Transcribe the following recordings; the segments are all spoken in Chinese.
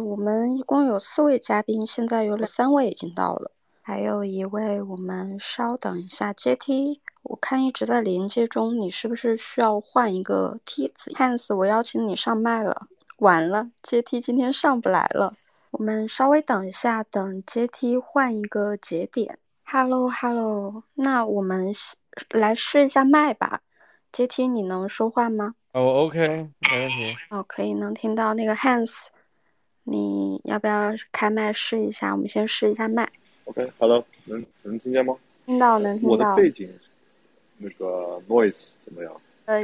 我们一共有四位嘉宾，现在有了三位已经到了，还有一位，我们稍等一下。阶梯我看一直在连接中，你是不是需要换一个梯子？Hans，我邀请你上麦了。完了阶梯今天上不来了，我们稍微等一下，等阶梯换一个节点。Hello，Hello，那我们来试一下麦吧。阶梯你能说话吗？哦，OK，没问题。哦，可以，能听到那个 Hans，你要不要开麦试一下？我们先试一下麦。OK，Hello，能能听见吗？听到，能听到。我的背景那个 noise 怎么样？呃。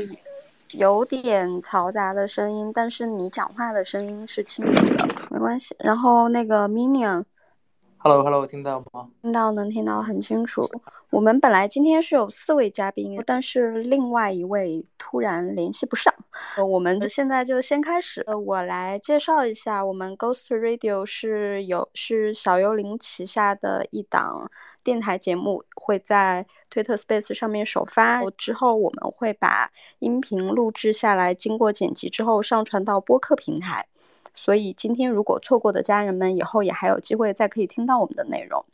有点嘈杂的声音，但是你讲话的声音是清楚的，没关系。然后那个 Minion，Hello Hello，听到吗？听到，能听到很清楚。我们本来今天是有四位嘉宾，但是另外一位突然联系不上。我们现在就先开始，我来介绍一下，我们 Ghost Radio 是有是小幽灵旗下的一档。电台节目会在推特 Space 上面首发，之后我们会把音频录制下来，经过剪辑之后上传到播客平台。所以今天如果错过的家人们，以后也还有机会再可以听到我们的内容。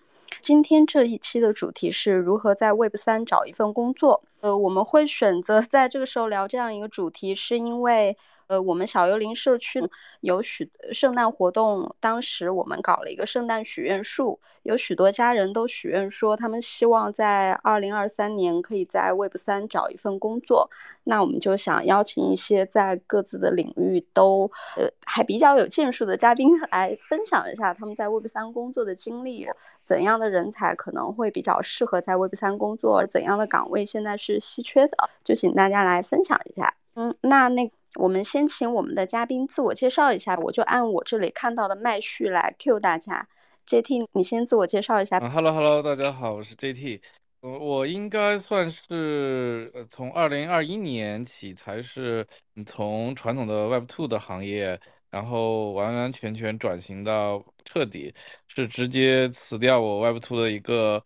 今天这一期的主题是如何在 Web 三找一份工作。呃，我们会选择在这个时候聊这样一个主题，是因为。呃，我们小幽灵社区有许圣诞活动，当时我们搞了一个圣诞许愿树，有许多家人都许愿说，他们希望在二零二三年可以在 Web 三找一份工作。那我们就想邀请一些在各自的领域都呃还比较有建树的嘉宾来分享一下他们在 Web 三工作的经历，怎样的人才可能会比较适合在 Web 三工作，怎样的岗位现在是稀缺的，就请大家来分享一下。嗯，那那。我们先请我们的嘉宾自我介绍一下，我就按我这里看到的麦序来 Q 大家。JT，你先自我介绍一下。Hello Hello，大家好，我是 JT。我我应该算是从二零二一年起才是从传统的 Web Two 的行业，然后完完全全转型到彻底是直接辞掉我 Web Two 的一个。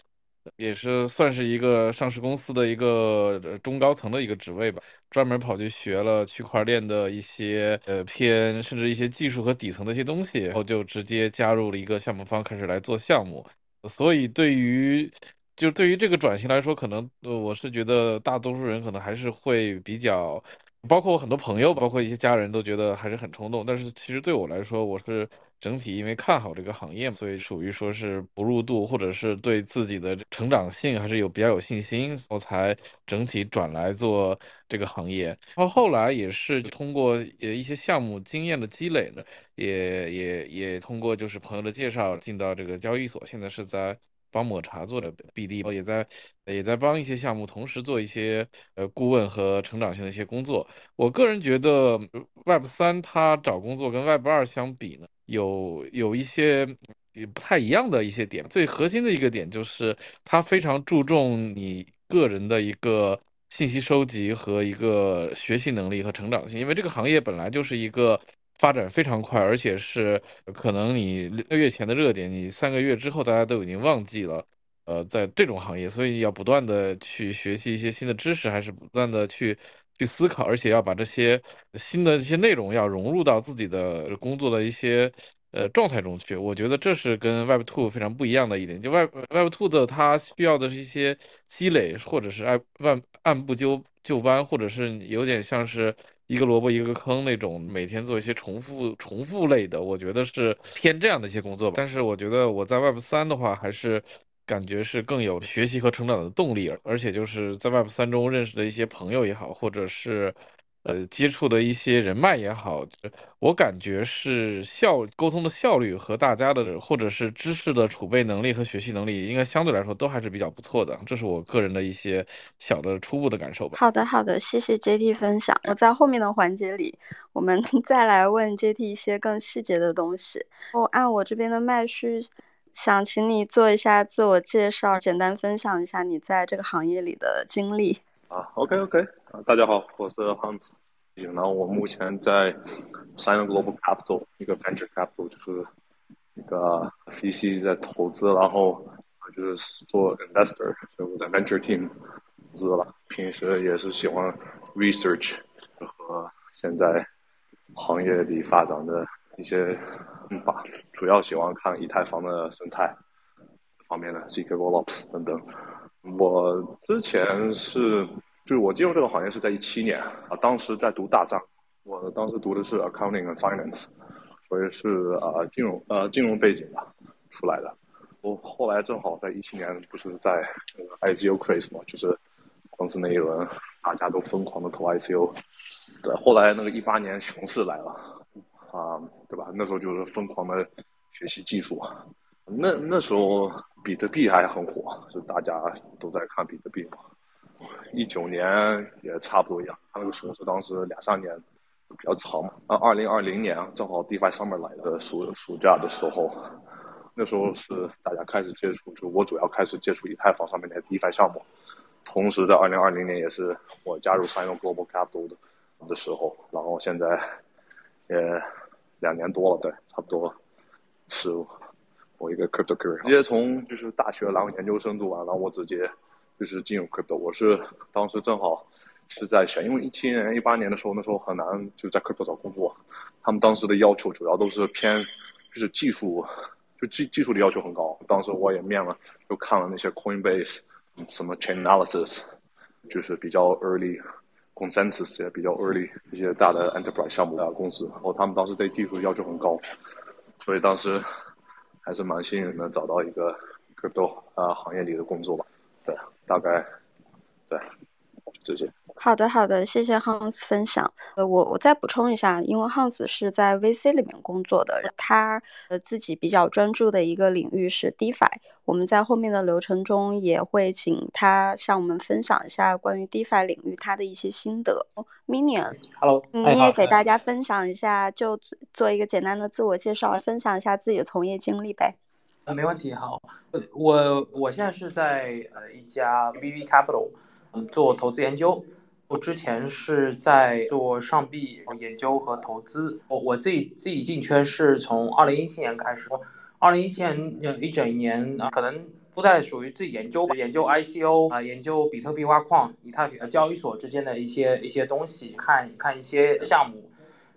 也是算是一个上市公司的一个中高层的一个职位吧，专门跑去学了区块链的一些呃偏甚至一些技术和底层的一些东西，然后就直接加入了一个项目方开始来做项目。所以对于就对于这个转型来说，可能我是觉得大多数人可能还是会比较。包括我很多朋友，包括一些家人都觉得还是很冲动。但是其实对我来说，我是整体因为看好这个行业，所以属于说是不入度，或者是对自己的成长性还是有比较有信心，我才整体转来做这个行业。然后后来也是通过呃一些项目经验的积累呢，也也也通过就是朋友的介绍进到这个交易所，现在是在。帮抹茶做的 BD，也在也在帮一些项目同时做一些呃顾问和成长性的一些工作。我个人觉得 Web 三它找工作跟 Web 二相比呢，有有一些也不太一样的一些点。最核心的一个点就是它非常注重你个人的一个信息收集和一个学习能力和成长性，因为这个行业本来就是一个。发展非常快，而且是可能你六个月前的热点，你三个月之后大家都已经忘记了。呃，在这种行业，所以要不断的去学习一些新的知识，还是不断的去去思考，而且要把这些新的一些内容要融入到自己的工作的一些呃状态中去。我觉得这是跟 Web Two 非常不一样的一点。就 Web Web Two 的它需要的是一些积累，或者是按按按部就就班，或者是有点像是。一个萝卜一个坑那种，每天做一些重复重复类的，我觉得是偏这样的一些工作吧。但是我觉得我在 Web 三的话，还是感觉是更有学习和成长的动力，而且就是在 Web 三中认识的一些朋友也好，或者是。呃，接触的一些人脉也好，我感觉是效沟通的效率和大家的，或者是知识的储备能力和学习能力，应该相对来说都还是比较不错的。这是我个人的一些小的初步的感受吧。好的，好的，谢谢 JT 分享。我在后面的环节里，我们 再来问 JT 一些更细节的东西。我按我这边的麦序，想请你做一下自我介绍，简单分享一下你在这个行业里的经历。啊，OK OK，啊，大家好，我是 Hans，然后我目前在 Sign Global Capital 一个 Venture Capital，就是一个 VC 在投资，然后就是做 Investor，所以我在 Venture Team 资了。平时也是喜欢 Research 和现在行业里发展的一些吧，主要喜欢看以太坊的生态方面的 zk rollups 等等。我之前是，就是我进入这个行业是在一七年啊，当时在读大三，我当时读的是 accounting and finance，所以是啊金融呃金融背景吧出来的。我后来正好在一七年不是在那个 ICO craze 嘛，就是当时那一轮大家都疯狂的投 ICO，对，后来那个一八年熊市来了啊，对吧？那时候就是疯狂的学习技术，那那时候。比特币还很火，就大家都在看比特币嘛。一九年也差不多一样，他那个熊市当时两三年比较长嘛。啊，二零二零年正好 DeFi 上面来的暑暑假的时候，那时候是大家开始接触，就我主要开始接触以太坊上面的 DeFi 项目。同时在二零二零年也是我加入 Sino Global Capital 的的时候，然后现在也两年多了，对，差不多是。我一个 crypto career，直接从就是大学然后研究生读完，然后我直接就是进入 crypto。我是 当时正好是在选，因为一七年、一八年的时候，那时候很难就在 crypto 找工作。他们当时的要求主要都是偏就是技术，就技技术的要求很高。当时我也面了，就看了那些 Coinbase 什么 Chain Analysis，就是比较 early consensus 也比较 early 一些大的 enterprise 项目的公司。然后他们当时对技术要求很高，所以当时。还是蛮幸运能找到一个 crypto 啊行业里的工作吧，对，大概对这些。好的，好的，谢谢 Hans 分享。呃，我我再补充一下，因为 Hans 是在 VC 里面工作的，他呃自己比较专注的一个领域是 DeFi。我们在后面的流程中也会请他向我们分享一下关于 DeFi 领域他的一些心得。Minion，Hello，你也给大家分享一下，就做一个简单的自我介绍，分享一下自己的从业经历呗。呃，没问题。好，我我现在是在呃一家 VV Capital，嗯，做投资研究。我之前是在做上币研究和投资，我我自己自己进圈是从二零一七年开始，二零一七年一整年啊，可能都在属于自己研究吧，研究 ICO 啊，研究比特币挖矿、以太币交易所之间的一些一些东西，看看一些项目。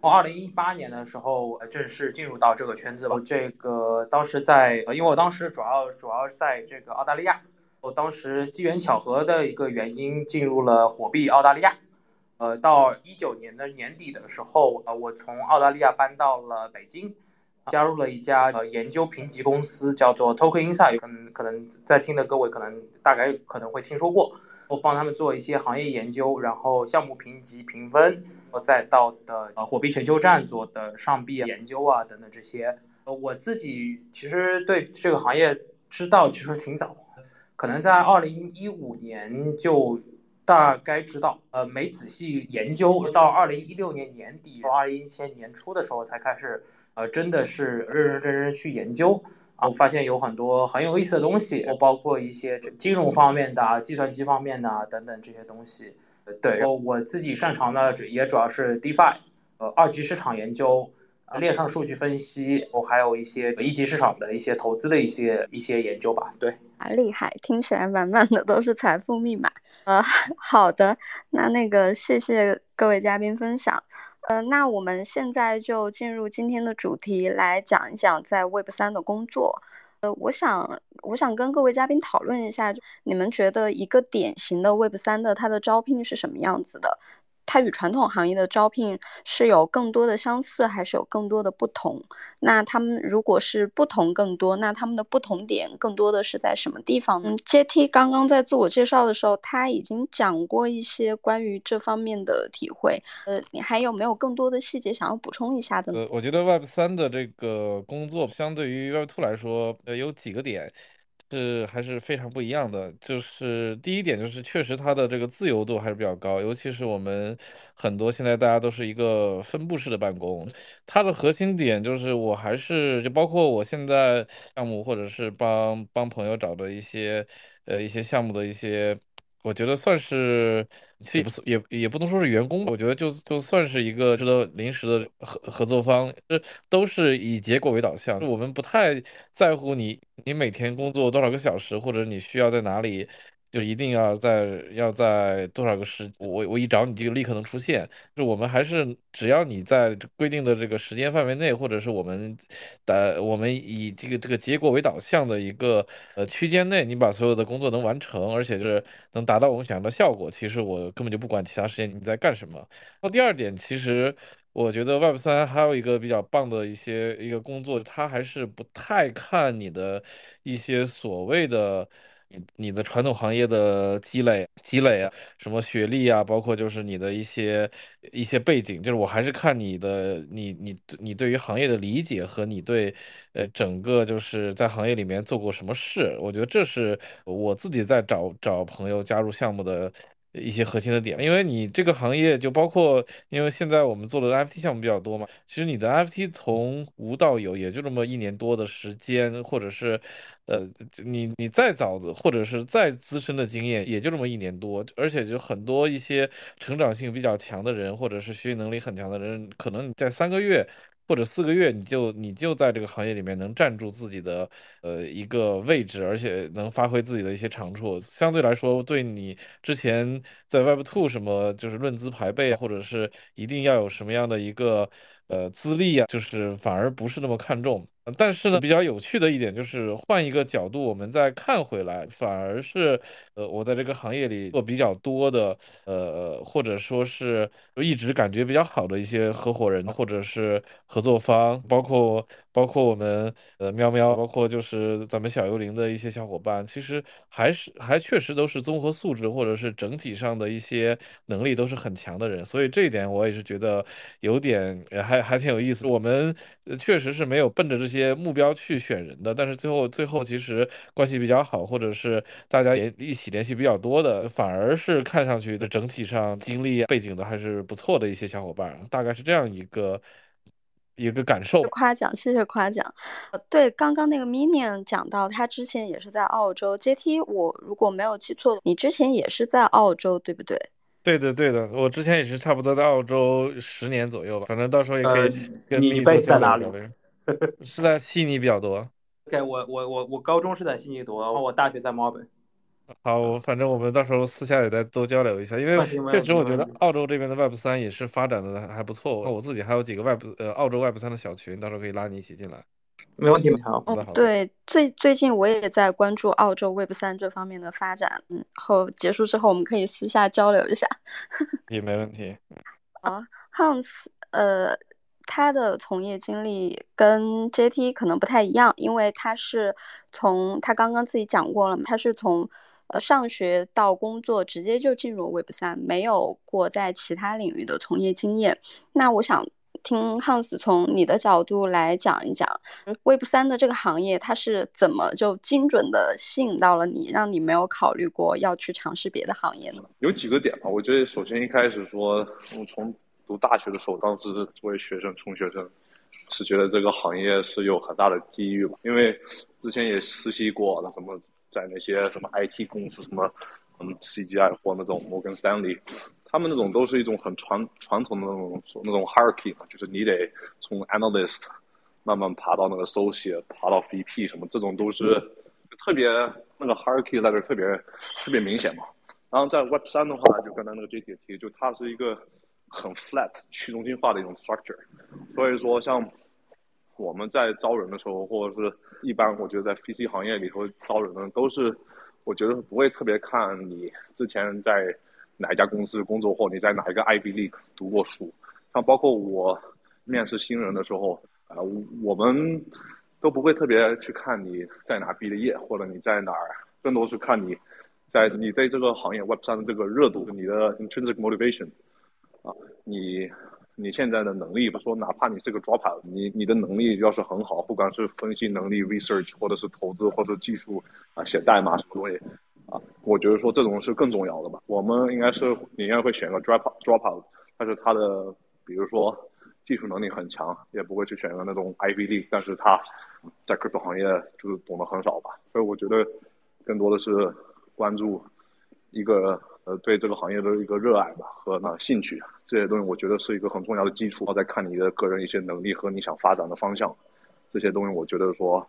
从二零一八年的时候正式进入到这个圈子。了，这个当时在，因为我当时主要主要在这个澳大利亚。我当时机缘巧合的一个原因进入了火币澳大利亚，呃，到一九年的年底的时候，呃，我从澳大利亚搬到了北京，加入了一家呃研究评级公司，叫做 Token Insight，可能可能在听的各位可能大概可能会听说过，我帮他们做一些行业研究，然后项目评级评分，再到的呃火币全球站做的上币研究啊等等这些，呃，我自己其实对这个行业知道其实挺早。可能在二零一五年就大概知道，呃，没仔细研究，到二零一六年年底到二零一七年初的时候才开始，呃，真的是认认真真去研究，啊，我发现有很多很有意思的东西，包括一些金融方面的、计算机方面的等等这些东西。对，我自己擅长的也主要是 DeFi，呃，二级市场研究。呃，链上数据分析，我还有一些一级市场的一些投资的一些一些研究吧。对，啊，厉害，听起来满满的都是财富密码。呃，好的，那那个谢谢各位嘉宾分享。呃，那我们现在就进入今天的主题，来讲一讲在 Web 三的工作。我想我想跟各位嘉宾讨论一下，你们觉得一个典型的 Web 三的它的招聘是什么样子的？它与传统行业的招聘是有更多的相似，还是有更多的不同？那他们如果是不同更多，那他们的不同点更多的是在什么地方呢阶梯刚刚在自我介绍的时候，他已经讲过一些关于这方面的体会。呃，你还有没有更多的细节想要补充一下的？呃，我觉得 Web 三的这个工作相对于 Web two 来说，呃，有几个点。是还是非常不一样的。就是第一点，就是确实它的这个自由度还是比较高，尤其是我们很多现在大家都是一个分布式的办公，它的核心点就是我还是就包括我现在项目或者是帮帮朋友找的一些呃一些项目的一些。我觉得算是，其实也不也也不能说是员工，我觉得就就算是一个这个临时的合合作方，这都是以结果为导向。我们不太在乎你你每天工作多少个小时，或者你需要在哪里就一定要在要在多少个时，我我一找你就立刻能出现。就我们还是只要你在规定的这个时间范围内，或者是我们的我们以这个这个结果为导向的一个呃区间内，你把所有的工作能完成，而且是能达到我们想要的效果，其实我根本就不管其他时间你在干什么。那第二点，其实我觉得 Web 三还有一个比较棒的一些一个工作，它还是不太看你的一些所谓的。你你的传统行业的积累积累啊，什么学历啊，包括就是你的一些一些背景，就是我还是看你的你你你对于行业的理解和你对呃整个就是在行业里面做过什么事，我觉得这是我自己在找找朋友加入项目的。一些核心的点，因为你这个行业就包括，因为现在我们做的 FT 项目比较多嘛，其实你的 FT 从无到有也就这么一年多的时间，或者是，呃，你你再早的或者是再资深的经验也就这么一年多，而且就很多一些成长性比较强的人，或者是学习能力很强的人，可能你在三个月。或者四个月，你就你就在这个行业里面能站住自己的呃一个位置，而且能发挥自己的一些长处，相对来说，对你之前在 Web Two 什么就是论资排辈，或者是一定要有什么样的一个呃资历啊，就是反而不是那么看重。但是呢，比较有趣的一点就是换一个角度，我们再看回来，反而是，呃，我在这个行业里做比较多的，呃，或者说是一直感觉比较好的一些合伙人或者是合作方，包括包括我们呃喵喵，包括就是咱们小幽灵的一些小伙伴，其实还是还确实都是综合素质或者是整体上的一些能力都是很强的人，所以这一点我也是觉得有点还还挺有意思。我们确实是没有奔着这些。目标去选人的，但是最后最后其实关系比较好，或者是大家也一起联系比较多的，反而是看上去的整体上经历背景的还是不错的一些小伙伴，大概是这样一个一个感受。夸奖，谢谢夸奖。呃，对，刚刚那个 Minion 讲到，他之前也是在澳洲阶梯我如果没有记错，你之前也是在澳洲，对不对？对的，对的，我之前也是差不多在澳洲十年左右吧，反正到时候也可以跟你在哪里？是在悉尼比较多。OK，我我我我高中是在悉尼读，然后我大学在墨尔本。好，反正我们到时候私下也再多交流一下，因为确实我觉得澳洲这边的 Web 三也是发展的还不错。我自己还有几个 Web 呃澳洲 Web 三的小群，到时候可以拉你一起进来。没问题，好。哦，对，最最近我也在关注澳洲 Web 三这方面的发展，嗯，后结束之后我们可以私下交流一下。也没问题。啊，Hans，呃。他的从业经历跟 JT 可能不太一样，因为他是从他刚刚自己讲过了，他是从呃上学到工作直接就进入 Web 三，没有过在其他领域的从业经验。那我想听 Hans 从你的角度来讲一讲 Web 三的这个行业，它是怎么就精准的吸引到了你，让你没有考虑过要去尝试别的行业呢？有几个点吧，我觉得首先一开始说我从读大学的时候，当时作为学生、穷学生，是觉得这个行业是有很大的机遇吧。因为之前也实习过，那什么在那些什么 IT 公司，什么嗯 CGI 或那种摩根 l 利，他们那种都是一种很传传统的那种那种 hierarchy 嘛，就是你得从 analyst 慢慢爬到那个 associate，爬到 VP 什么，这种都是特别那个 hierarchy 在这特别特别明显嘛。然后在 Web 三的话，就刚才那个 J T 提，就它是一个。很 flat 去中心化的一种 structure，所以说像我们在招人的时候，或者是一般，我觉得在 VC 行业里头招人呢，都是我觉得不会特别看你之前在哪一家公司工作，或你在哪一个 IB leak 读过书。像包括我面试新人的时候，啊，我们都不会特别去看你在哪毕的业，或者你在哪儿，更多是看你在你对这个行业 Web 三的这个热度，你的 intrinsic motivation。啊，你你现在的能力，不说哪怕你是个 dropout，你你的能力要是很好，不管是分析能力、research，或者是投资或者技术啊，写代码什么东西，啊，我觉得说这种是更重要的吧。我们应该是你应该会选个 drop dropout，但是他的比如说技术能力很强，也不会去选个那种 i v d 但是他在 crypto 行业就是懂得很少吧。所以我觉得更多的是关注一个。呃，对这个行业的一个热爱吧和那兴趣，这些东西我觉得是一个很重要的基础。然后再看你的个人一些能力和你想发展的方向，这些东西我觉得说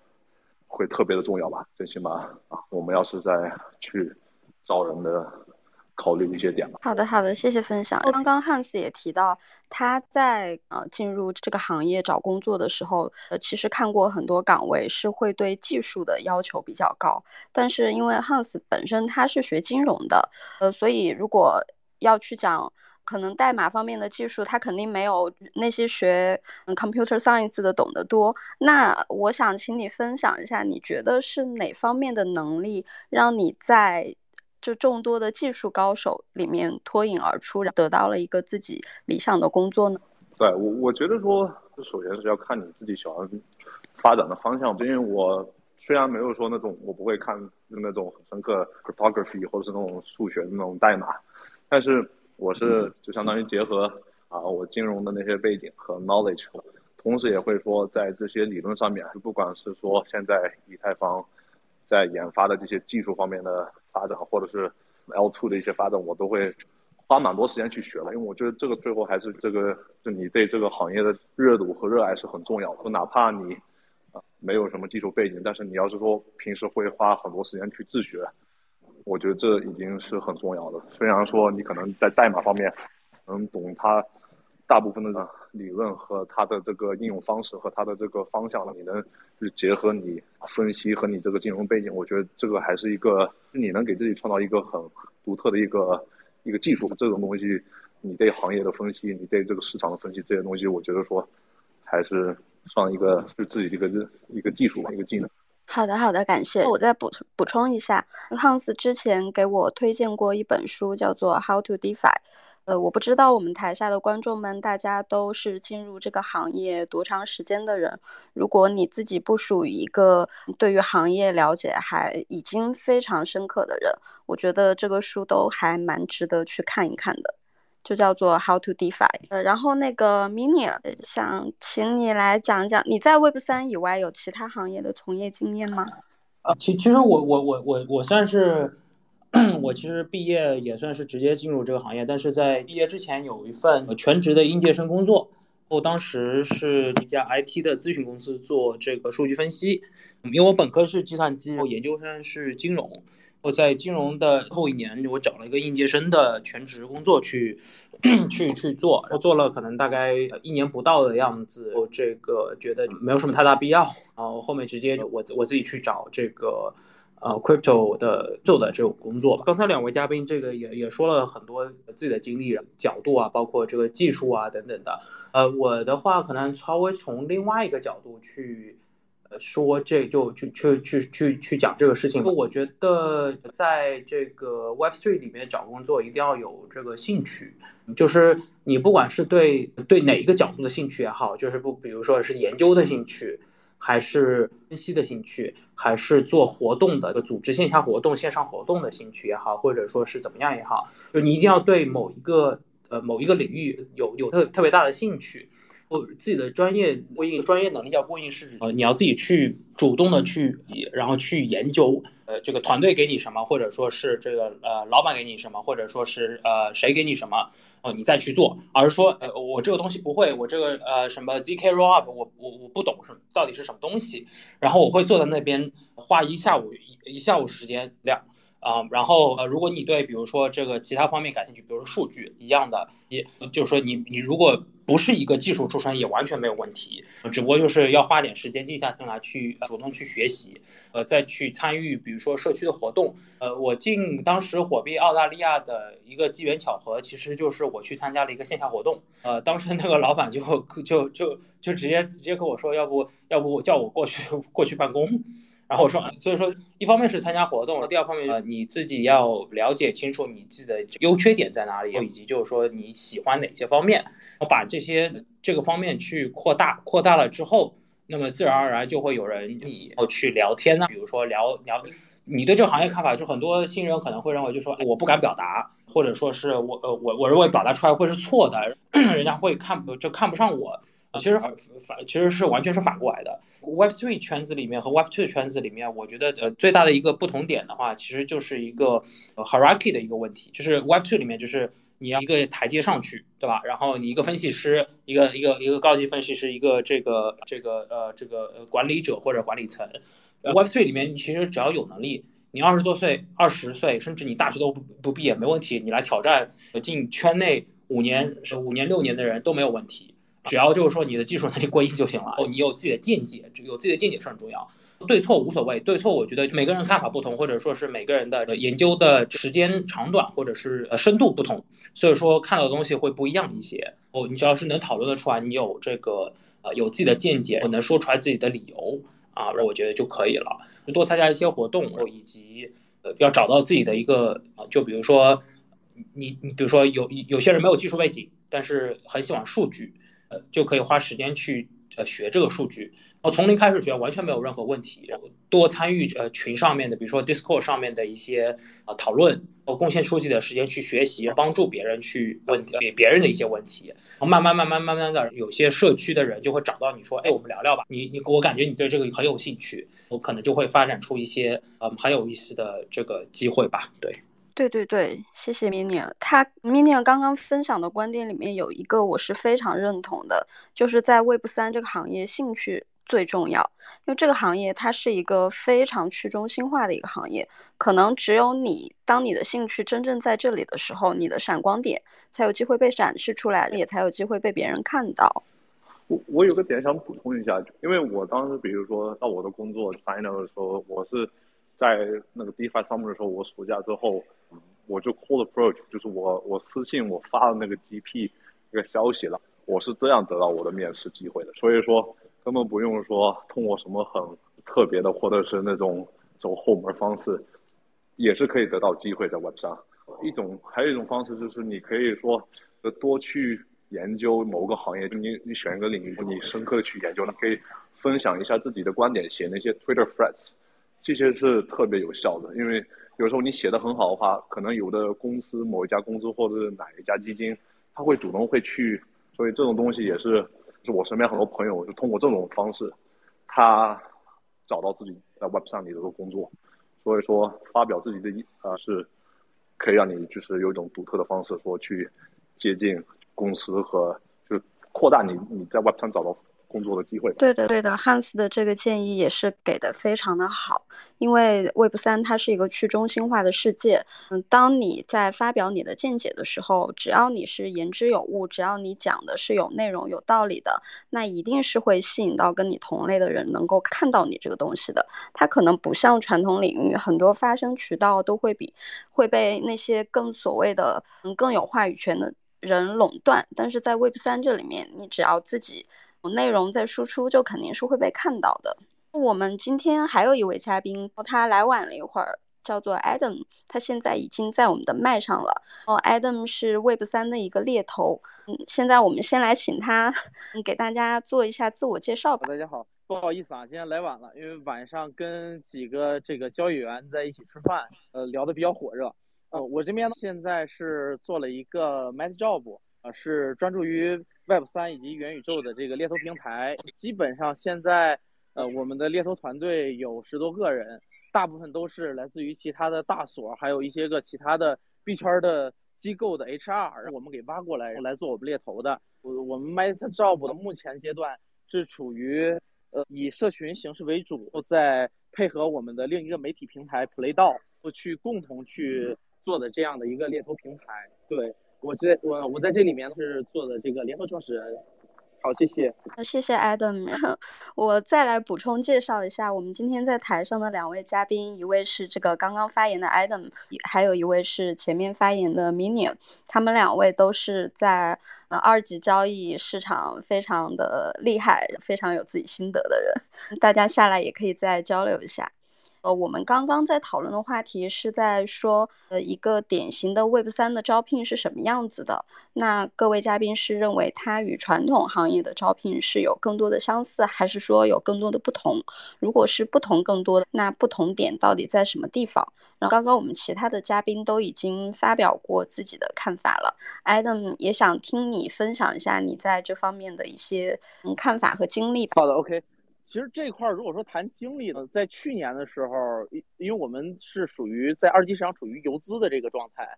会特别的重要吧。最起码啊，我们要是在去招人的考虑的一些点吧。好的，好的，谢谢分享。刚刚 Hans 也提到，他在呃进入这个行业找工作的时候，呃，其实看过很多岗位是会对技术的要求比较高，但是因为 Hans 本身他是学金融的，呃，所以如果要去讲。可能代码方面的技术，他肯定没有那些学 computer science 的懂得多。那我想请你分享一下，你觉得是哪方面的能力让你在这众多的技术高手里面脱颖而出，得到了一个自己理想的工作呢？对我，我觉得说，首先是要看你自己想要发展的方向。因为我虽然没有说那种我不会看那种很深刻 cryptography 或者是那种数学的那种代码，但是。我是就相当于结合啊，我金融的那些背景和 knowledge，同时也会说在这些理论上面，不管是说现在以太坊在研发的这些技术方面的发展，或者是 L2 的一些发展，我都会花蛮多时间去学了。因为我觉得这个最后还是这个，就你对这个行业的热度和热爱是很重要的。哪怕你啊没有什么技术背景，但是你要是说平时会花很多时间去自学。我觉得这已经是很重要的。虽然说你可能在代码方面能懂它大部分的理论和它的这个应用方式和它的这个方向，你能就结合你分析和你这个金融背景，我觉得这个还是一个你能给自己创造一个很独特的一个一个技术。这种东西，你对行业的分析，你对这个市场的分析，这些东西，我觉得说还是算一个就自己一个一个技术吧，一个技能。好的，好的，感谢。我再补充补充一下，Hans 之前给我推荐过一本书，叫做《How to DeFi》。呃，我不知道我们台下的观众们，大家都是进入这个行业多长时间的人。如果你自己不属于一个对于行业了解还已经非常深刻的人，我觉得这个书都还蛮值得去看一看的。就叫做 How to DeFi，呃，然后那个 Mini 想请你来讲讲，你在 Web 三以外有其他行业的从业经验吗？啊，其其实我我我我我算是，我其实毕业也算是直接进入这个行业，但是在毕业之前有一份全职的应届生工作，我当时是一家 IT 的咨询公司做这个数据分析，因为我本科是计算机，我研究生是金融。我在金融的后一年，我找了一个应届生的全职工作去，去去做。我做了可能大概一年不到的样子，我这个觉得没有什么太大必要。然后后面直接我我自己去找这个呃 crypto 的做的这种工作吧。刚才两位嘉宾这个也也说了很多自己的经历角度啊，包括这个技术啊等等的。呃，我的话可能稍微从另外一个角度去。说这就去去去去去讲这个事情。我觉得在这个 Web3 里面找工作一定要有这个兴趣，就是你不管是对对哪一个角度的兴趣也好，就是不比如说是研究的兴趣，还是分析的兴趣，还是做活动的组织线下活动、线上活动的兴趣也好，或者说是怎么样也好，就你一定要对某一个呃某一个领域有有特特别大的兴趣。我自己的专业过硬，专业能力叫过硬是指呃，你要自己去主动的去，然后去研究，呃，这个团队给你什么，或者说是这个呃，老板给你什么，或者说是呃，谁给你什么，哦，你再去做，而是说，呃，我这个东西不会，我这个呃什么 zk rollup，我我我不懂是到底是什么东西，然后我会坐在那边花一下午一一下午时间量。啊，然后呃，如果你对比如说这个其他方面感兴趣，比如说数据一样的，也就是说你你如果不是一个技术出身，也完全没有问题，只不过就是要花点时间静下心来去主动去学习，呃，再去参与比如说社区的活动。呃，我进当时火币澳大利亚的一个机缘巧合，其实就是我去参加了一个线下活动，呃，当时那个老板就就就就直接直接跟我说，要不要不叫我过去过去办公。然后我说，所以说，一方面是参加活动，第二方面呃，你自己要了解清楚你自己的优缺点在哪里，以及就是说你喜欢哪些方面，我把这些这个方面去扩大，扩大了之后，那么自然而然就会有人你要去聊天呢，比如说聊聊你对这个行业看法，就很多新人可能会认为，就说我不敢表达，或者说是我呃我我认为表达出来会是错的，人家会看不就看不上我。其实反反其实是完全是反过来的。Web three 圈子里面和 Web two 圈子里面，我觉得呃最大的一个不同点的话，其实就是一个 hierarchy 的一个问题。就是 Web two 里面就是你要一个台阶上去，对吧？然后你一个分析师，一个一个一个高级分析师，一个这个这个呃这个管理者或者管理层。Web three 里面其实只要有能力。你二十多岁、二十岁，甚至你大学都不不毕业没问题，你来挑战进圈内五年、五年、六年的人都没有问题，只要就是说你的技术能力过硬就行了。哦，你有自己的见解，有自己的见解是很重要。对错无所谓，对错我觉得每个人看法不同，或者说是每个人的研究的时间长短或者是呃深度不同，所以说看到的东西会不一样一些。哦，你只要是能讨论得出来，你有这个呃有自己的见解，能说出来自己的理由啊，我觉得就可以了。多参加一些活动，以及呃要找到自己的一个啊，就比如说你你比如说有有些人没有技术背景，但是很喜欢数据，呃就可以花时间去呃学这个数据。从零开始学完全没有任何问题，多参与呃群上面的，比如说 Discord 上面的一些呃讨论，我贡献出自己的时间去学习，帮助别人去问别别人的一些问题，然后慢慢慢慢慢慢的，有些社区的人就会找到你说，哎，我们聊聊吧，你你我感觉你对这个很有兴趣，我可能就会发展出一些嗯很有意思的这个机会吧，对。对对对，谢谢 Minion。他 Minion 刚刚分享的观点里面有一个我是非常认同的，就是在 Web 三这个行业，兴趣。最重要，因为这个行业它是一个非常去中心化的一个行业，可能只有你当你的兴趣真正在这里的时候，你的闪光点才有机会被展示出来，也才有机会被别人看到。我我有个点想补充一下，因为我当时比如说到我的工作 final 的时候，我是在那个 DeFi Summer 的时候，我暑假之后我就 cold approach，就是我我私信我发了那个 GP 那个消息了，我是这样得到我的面试机会的，所以说。根本不用说通过什么很特别的，或者是那种走后门方式，也是可以得到机会在 Web 上。一种还有一种方式就是你可以说多去研究某个行业，你你选一个领域，你深刻的去研究，你可以分享一下自己的观点，写那些 Twitter threads，这些是特别有效的。因为有时候你写的很好的话，可能有的公司某一家公司或者是哪一家基金，他会主动会去，所以这种东西也是。就我身边很多朋友，就通过这种方式，他找到自己在 Web 上里的工作，所以说发表自己的呃是，可以让你就是有一种独特的方式说去接近公司和就是扩大你你在 Web 上找到。工作的机会。对的，对的汉斯的这个建议也是给的非常的好，因为 Web 三它是一个去中心化的世界。嗯，当你在发表你的见解的时候，只要你是言之有物，只要你讲的是有内容、有道理的，那一定是会吸引到跟你同类的人能够看到你这个东西的。它可能不像传统领域，很多发声渠道都会比会被那些更所谓的更有话语权的人垄断，但是在 Web 三这里面，你只要自己。内容在输出，就肯定是会被看到的。我们今天还有一位嘉宾，他来晚了一会儿，叫做 Adam，他现在已经在我们的麦上了。哦，Adam 是 Web 三的一个猎头。嗯，现在我们先来请他给大家做一下自我介绍吧。大家好，不好意思啊，今天来晚了，因为晚上跟几个这个交易员在一起吃饭，呃，聊得比较火热。呃，我这边现在是做了一个 Meta Job，是专注于。Web 三以及元宇宙的这个猎头平台，基本上现在，呃，我们的猎头团队有十多个人，大部分都是来自于其他的大所，还有一些个其他的币圈的机构的 HR，我们给挖过来来做我们猎头的。我我们 MetaJob 的目前阶段是处于呃以社群形式为主，在配合我们的另一个媒体平台 Play 道去共同去做的这样的一个猎头平台，对。我在我我在这里面是做的这个联合创始人，好，谢谢。谢谢 Adam。我再来补充介绍一下，我们今天在台上的两位嘉宾，一位是这个刚刚发言的 Adam，还有一位是前面发言的 Minion。他们两位都是在呃二级交易市场非常的厉害，非常有自己心得的人。大家下来也可以再交流一下。呃，我们刚刚在讨论的话题是在说，呃，一个典型的 Web 三的招聘是什么样子的？那各位嘉宾是认为它与传统行业的招聘是有更多的相似，还是说有更多的不同？如果是不同更多的，那不同点到底在什么地方？然后刚刚我们其他的嘉宾都已经发表过自己的看法了，Adam 也想听你分享一下你在这方面的一些看法和经历。好的，OK。其实这块儿如果说谈经历呢，在去年的时候，因因为我们是属于在二级市场处于游资的这个状态，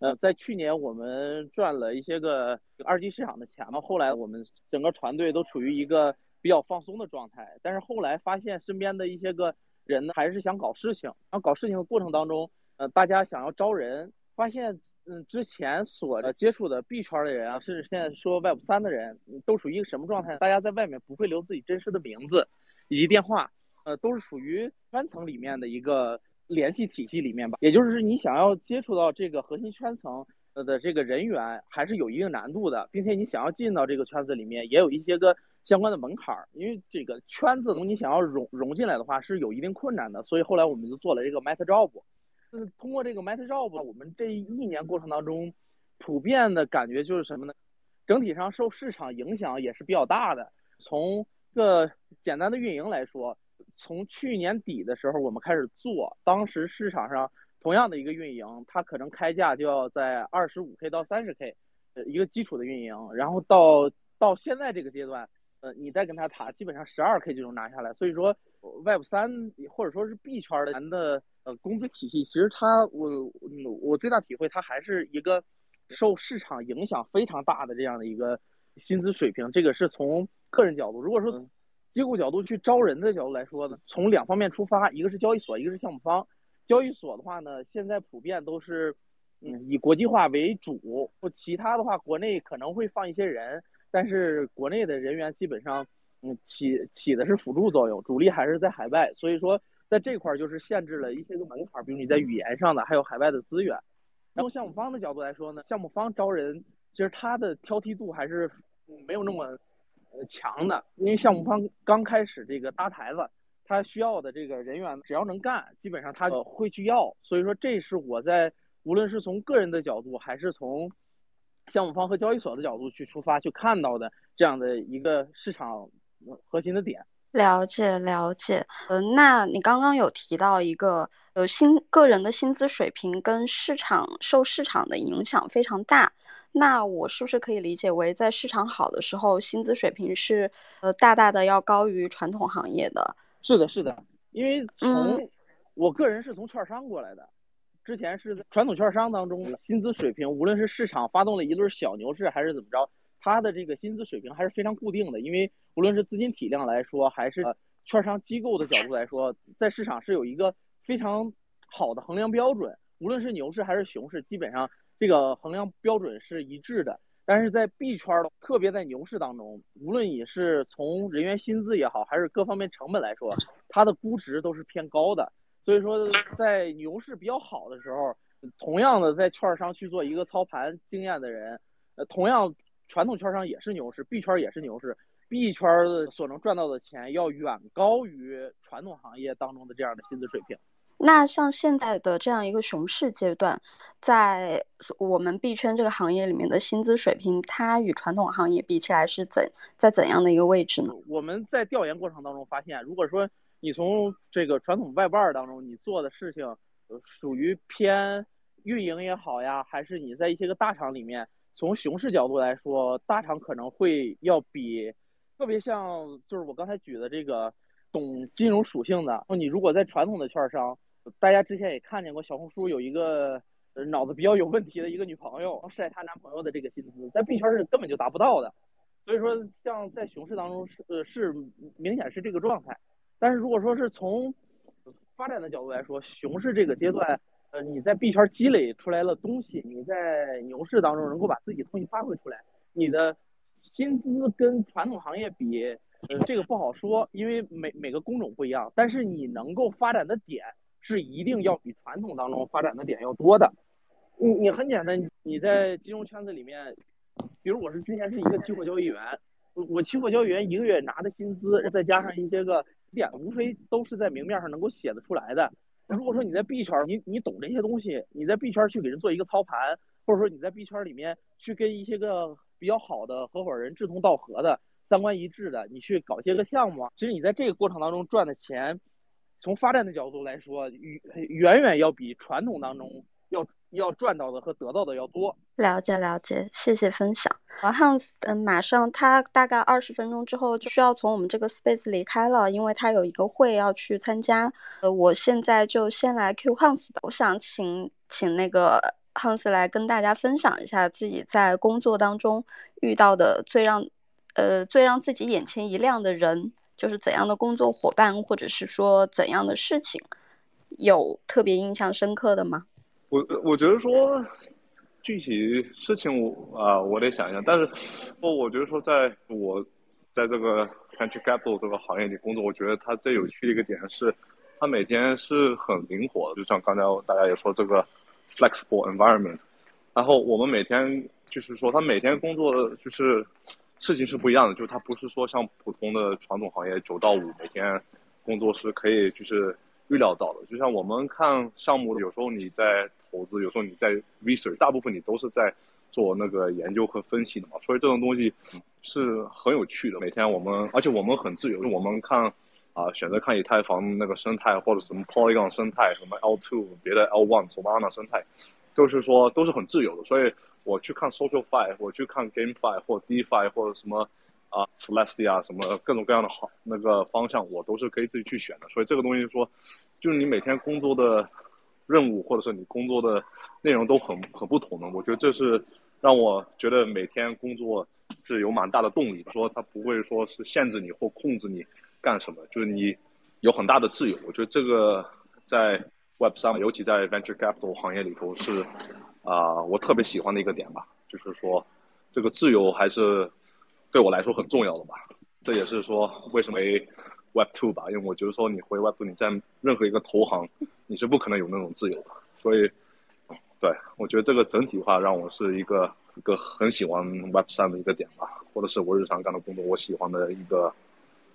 呃，在去年我们赚了一些个二级市场的钱嘛，后来我们整个团队都处于一个比较放松的状态，但是后来发现身边的一些个人呢，还是想搞事情。然后搞事情的过程当中，呃，大家想要招人，发现，嗯，之前所接触的 B 圈的人啊，甚至现在说 Web 三的人，都属于一个什么状态？大家在外面不会留自己真实的名字以及电话，呃，都是属于圈层里面的一个联系体系里面吧。也就是你想要接触到这个核心圈层的这个人员，还是有一定难度的，并且你想要进到这个圈子里面，也有一些个。相关的门槛儿，因为这个圈子，你想要融融进来的话，是有一定困难的。所以后来我们就做了这个 Meta Job。是，通过这个 Meta Job，我们这一年过程当中，普遍的感觉就是什么呢？整体上受市场影响也是比较大的。从个简单的运营来说，从去年底的时候我们开始做，当时市场上同样的一个运营，它可能开价就要在二十五 K 到三十 K，呃，一个基础的运营，然后到到现在这个阶段。呃，你再跟他谈，基本上十二 K 就能拿下来。所以说，Web 三或者说是 B 圈的人的呃工资体系，其实它我我最大体会，它还是一个受市场影响非常大的这样的一个薪资水平。这个是从个人角度，如果说机构角度去招人的角度来说呢，从两方面出发，一个是交易所，一个是项目方。交易所的话呢，现在普遍都是嗯以国际化为主，其他的话国内可能会放一些人。但是国内的人员基本上，嗯，起起的是辅助作用，主力还是在海外，所以说在这块儿就是限制了一些个门槛，比如你在语言上的，还有海外的资源。从项目方的角度来说呢，项目方招人其实他的挑剔度还是没有那么呃强的，因为项目方刚开始这个搭台子，他需要的这个人员只要能干，基本上他会去要。所以说这是我在无论是从个人的角度，还是从项目方和交易所的角度去出发去看到的这样的一个市场核心的点，了解了解。呃，那你刚刚有提到一个呃薪个人的薪资水平跟市场受市场的影响非常大，那我是不是可以理解为在市场好的时候，薪资水平是呃大大的要高于传统行业的？是的，是的，因为从我个人是从券商过来的。之前是在传统券商当中，薪资水平无论是市场发动了一轮小牛市还是怎么着，它的这个薪资水平还是非常固定的。因为无论是资金体量来说，还是券商机构的角度来说，在市场是有一个非常好的衡量标准。无论是牛市还是熊市，基本上这个衡量标准是一致的。但是在币圈的，特别在牛市当中，无论你是从人员薪资也好，还是各方面成本来说，它的估值都是偏高的。所以说，在牛市比较好的时候，同样的在券商去做一个操盘经验的人，呃，同样传统券商也是牛市，币圈也是牛市，币圈所能赚到的钱要远高于传统行业当中的这样的薪资水平。那像现在的这样一个熊市阶段，在我们币圈这个行业里面的薪资水平，它与传统行业比起来是怎在怎样的一个位置呢？我们在调研过程当中发现，如果说你从这个传统外办当中，你做的事情，呃，属于偏运营也好呀，还是你在一些个大厂里面，从熊市角度来说，大厂可能会要比特别像，就是我刚才举的这个懂金融属性的。你如果在传统的券商，大家之前也看见过，小红书有一个脑子比较有问题的一个女朋友晒她男朋友的这个薪资，在币圈是根本就达不到的。所以说，像在熊市当中是呃是明显是这个状态。但是如果说是从发展的角度来说，熊市这个阶段，你在币圈积累出来了东西，你在牛市当中能够把自己东西发挥出来，你的薪资跟传统行业比，呃，这个不好说，因为每每个工种不一样。但是你能够发展的点是一定要比传统当中发展的点要多的。你你很简单，你在金融圈子里面，比如我是之前是一个期货交易员，我我期货交易员一个月拿的薪资，再加上一些个。点无非都是在明面上能够写得出来的。如果说你在 B 圈，你你懂这些东西，你在 B 圈去给人做一个操盘，或者说你在 B 圈里面去跟一些个比较好的合伙人志同道合的、三观一致的，你去搞些个项目，其实你在这个过程当中赚的钱，从发展的角度来说，远远远要比传统当中要。要赚到的和得到的要多。了解了解，谢谢分享。呃，Hans，嗯，马上他大概二十分钟之后就需要从我们这个 space 离开了，因为他有一个会要去参加。呃，我现在就先来 Q Hans 吧。我想请请那个 Hans 来跟大家分享一下自己在工作当中遇到的最让呃最让自己眼前一亮的人就是怎样的工作伙伴，或者是说怎样的事情，有特别印象深刻的吗？我我觉得说具体事情我啊，我得想一想。但是，我我觉得说，在我在这个 venture capital 这个行业里工作，我觉得它最有趣的一个点是，它每天是很灵活的。就像刚才大家也说这个 flexible environment，然后我们每天就是说，他每天工作就是事情是不一样的，就是它不是说像普通的传统行业九到五每天工作是可以就是预料到的。就像我们看项目，有时候你在投资，有时候你在 research，大部分你都是在做那个研究和分析的嘛，所以这种东西是很有趣的。每天我们，而且我们很自由，我们看啊，选择看以太坊那个生态，或者什么 Polygon 生态，什么 L two 别的 L one Solana 生态，都是说都是很自由的。所以我去看 Social Fi，我去看 Game Fi 或 DeFi 或者什么啊 Celestia 什么各种各样的好那个方向，我都是可以自己去选的。所以这个东西说，就是你每天工作的。任务或者是你工作的内容都很很不同的，我觉得这是让我觉得每天工作是有蛮大的动力。说它不会说是限制你或控制你干什么，就是你有很大的自由。我觉得这个在 Web 三，尤其在 Venture Capital 行业里头是啊，我特别喜欢的一个点吧。就是说这个自由还是对我来说很重要的吧。这也是说为什么。Web Two 吧，因为我觉得说你回 Web Two，你在任何一个投行，你是不可能有那种自由的。所以，对我觉得这个整体化让我是一个一个很喜欢 Web 三的一个点吧，或者是我日常干的工作我喜欢的一个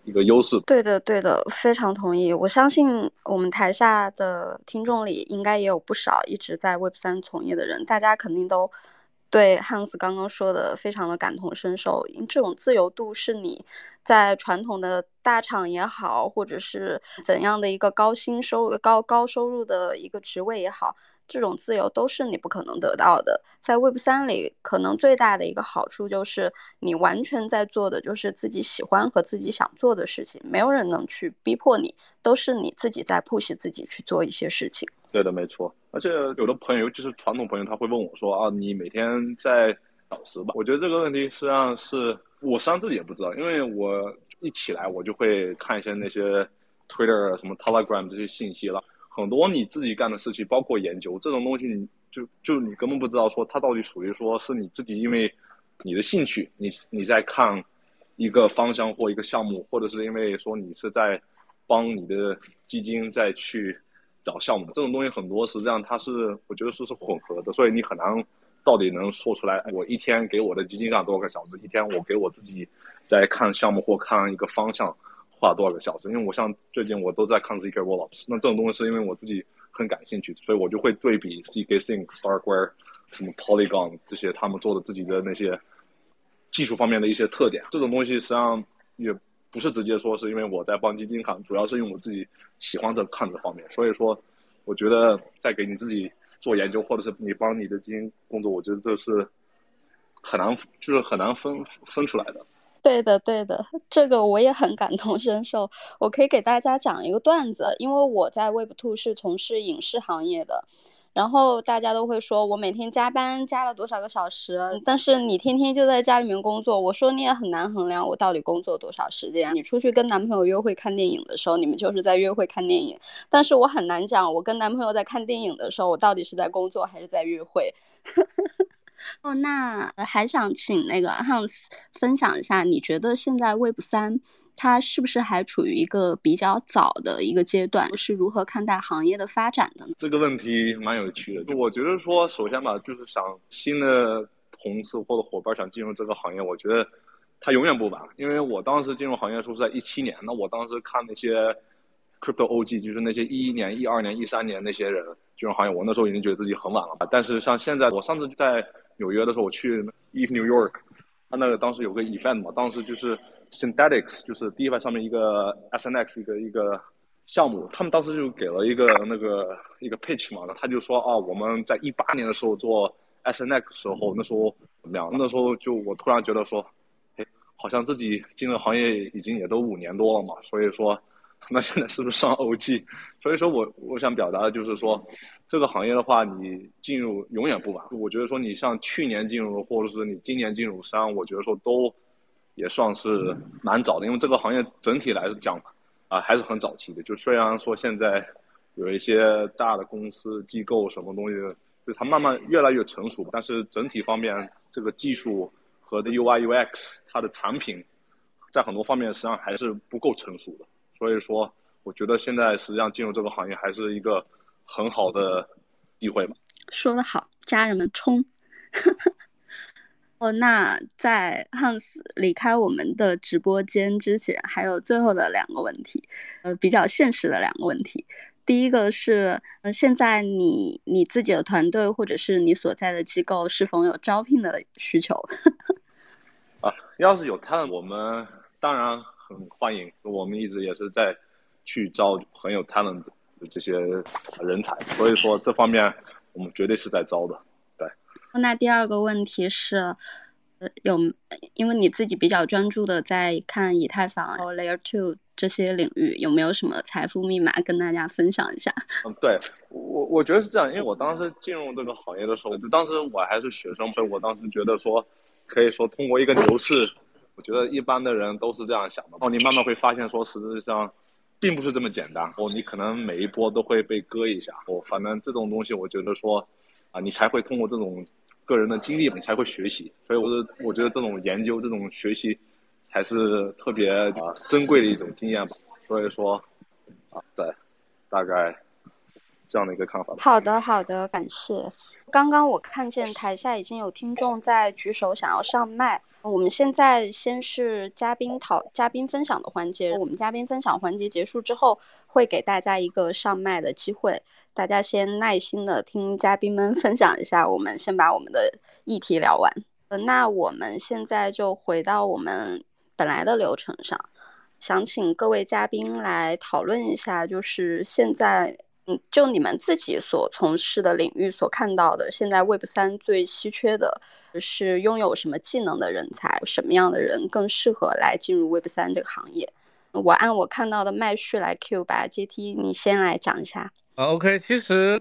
一个优势。对的，对的，非常同意。我相信我们台下的听众里应该也有不少一直在 Web 三从业的人，大家肯定都对 Hans 刚刚说的非常的感同身受。因为这种自由度是你。在传统的大厂也好，或者是怎样的一个高薪收入高高收入的一个职位也好，这种自由都是你不可能得到的。在 Web 三里，可能最大的一个好处就是你完全在做的就是自己喜欢和自己想做的事情，没有人能去逼迫你，都是你自己在 push 自己去做一些事情。对的，没错。而且有的朋友，尤其是传统朋友，他会问我说：“啊，你每天在导师吧？”我觉得这个问题实际上是。我实际上自己也不知道，因为我一起来我就会看一些那些 Twitter 什么 Telegram 这些信息了。很多你自己干的事情，包括研究这种东西，你就就你根本不知道说它到底属于说是你自己因为你的兴趣，你你在看一个方向或一个项目，或者是因为说你是在帮你的基金再去找项目。这种东西很多实际上它是我觉得是是混合的，所以你很难。到底能说出来？我一天给我的基金上多少个小时？一天我给我自己在看项目或看一个方向花多少个小时？因为我像最近我都在看 ZK Rollups，那这种东西是因为我自己很感兴趣，所以我就会对比 ZK Sync、Starkware、什么 Polygon 这些他们做的自己的那些技术方面的一些特点。这种东西实际上也不是直接说是因为我在帮基金看，主要是因为我自己喜欢这看这方面。所以说，我觉得在给你自己。做研究，或者是你帮你的基金工作，我觉得这是很难，就是很难分分出来的。对的，对的，这个我也很感同身受。我可以给大家讲一个段子，因为我在 Web Two 是从事影视行业的。然后大家都会说，我每天加班加了多少个小时？但是你天天就在家里面工作，我说你也很难衡量我到底工作多少时间。你出去跟男朋友约会看电影的时候，你们就是在约会看电影。但是我很难讲，我跟男朋友在看电影的时候，我到底是在工作还是在约会？哦，那还想请那个 Hans 分享一下，你觉得现在 Web 三？它是不是还处于一个比较早的一个阶段？是如何看待行业的发展的呢？这个问题蛮有趣的。我觉得说，首先吧，就是想新的同事或者伙伴想进入这个行业，我觉得他永远不晚。因为我当时进入行业的时候是在一七年，那我当时看那些 crypto OG，就是那些一一年、一二年、一三年那些人进入行业，我那时候已经觉得自己很晚了。但是像现在，我上次在纽约的时候，我去 Eve New York，他那个当时有个 event 嘛，当时就是。Synthetics 就是 DeFi 上面一个 SNX 一个一个项目，他们当时就给了一个那个一个 pitch 嘛，然后他就说啊，我们在一八年的时候做 SNX 时候，那时候怎么样？那时候就我突然觉得说，哎，好像自己进入行业已经也都五年多了嘛，所以说，那现在是不是上 OG？所以说我我想表达的就是说，这个行业的话，你进入永远不晚。我觉得说你像去年进入，或者是你今年进入，实际上我觉得说都。也算是蛮早的，因为这个行业整体来讲啊还是很早期的。就虽然说现在有一些大的公司机构什么东西，就它慢慢越来越成熟，但是整体方面这个技术和这 UI UX 它的产品，在很多方面实际上还是不够成熟的。所以说，我觉得现在实际上进入这个行业还是一个很好的机会吧。说得好，家人们冲！哦，那在 Hans 离开我们的直播间之前，还有最后的两个问题，呃，比较现实的两个问题。第一个是，呃，现在你你自己的团队或者是你所在的机构是否有招聘的需求？啊，要是有 talent，我们当然很欢迎。我们一直也是在去招很有 talent 的这些人才，所以说这方面我们绝对是在招的。那第二个问题是，呃，有，因为你自己比较专注的在看以太坊和 Layer Two 这些领域，有没有什么财富密码跟大家分享一下？嗯，对我我觉得是这样，因为我当时进入这个行业的时候，就当时我还是学生，所以我当时觉得说，可以说通过一个牛市，我觉得一般的人都是这样想的。哦，你慢慢会发现说，实际上并不是这么简单。哦，你可能每一波都会被割一下。哦，反正这种东西，我觉得说，啊，你才会通过这种。个人的经历，你才会学习，所以我是我觉得这种研究、这种学习，才是特别啊珍贵的一种经验吧。所以说，啊，对，大概这样的一个看法。好的，好的，感谢。刚刚我看见台下已经有听众在举手，想要上麦。我们现在先是嘉宾讨、嘉宾分享的环节。我们嘉宾分享环节结束之后，会给大家一个上麦的机会。大家先耐心的听嘉宾们分享一下。我们先把我们的议题聊完。那我们现在就回到我们本来的流程上，想请各位嘉宾来讨论一下，就是现在。嗯，就你们自己所从事的领域所看到的，现在 Web 三最稀缺的是拥有什么技能的人才？什么样的人更适合来进入 Web 三这个行业？我按我看到的麦序来 Q 吧，JT，你先来讲一下。啊，OK，其实。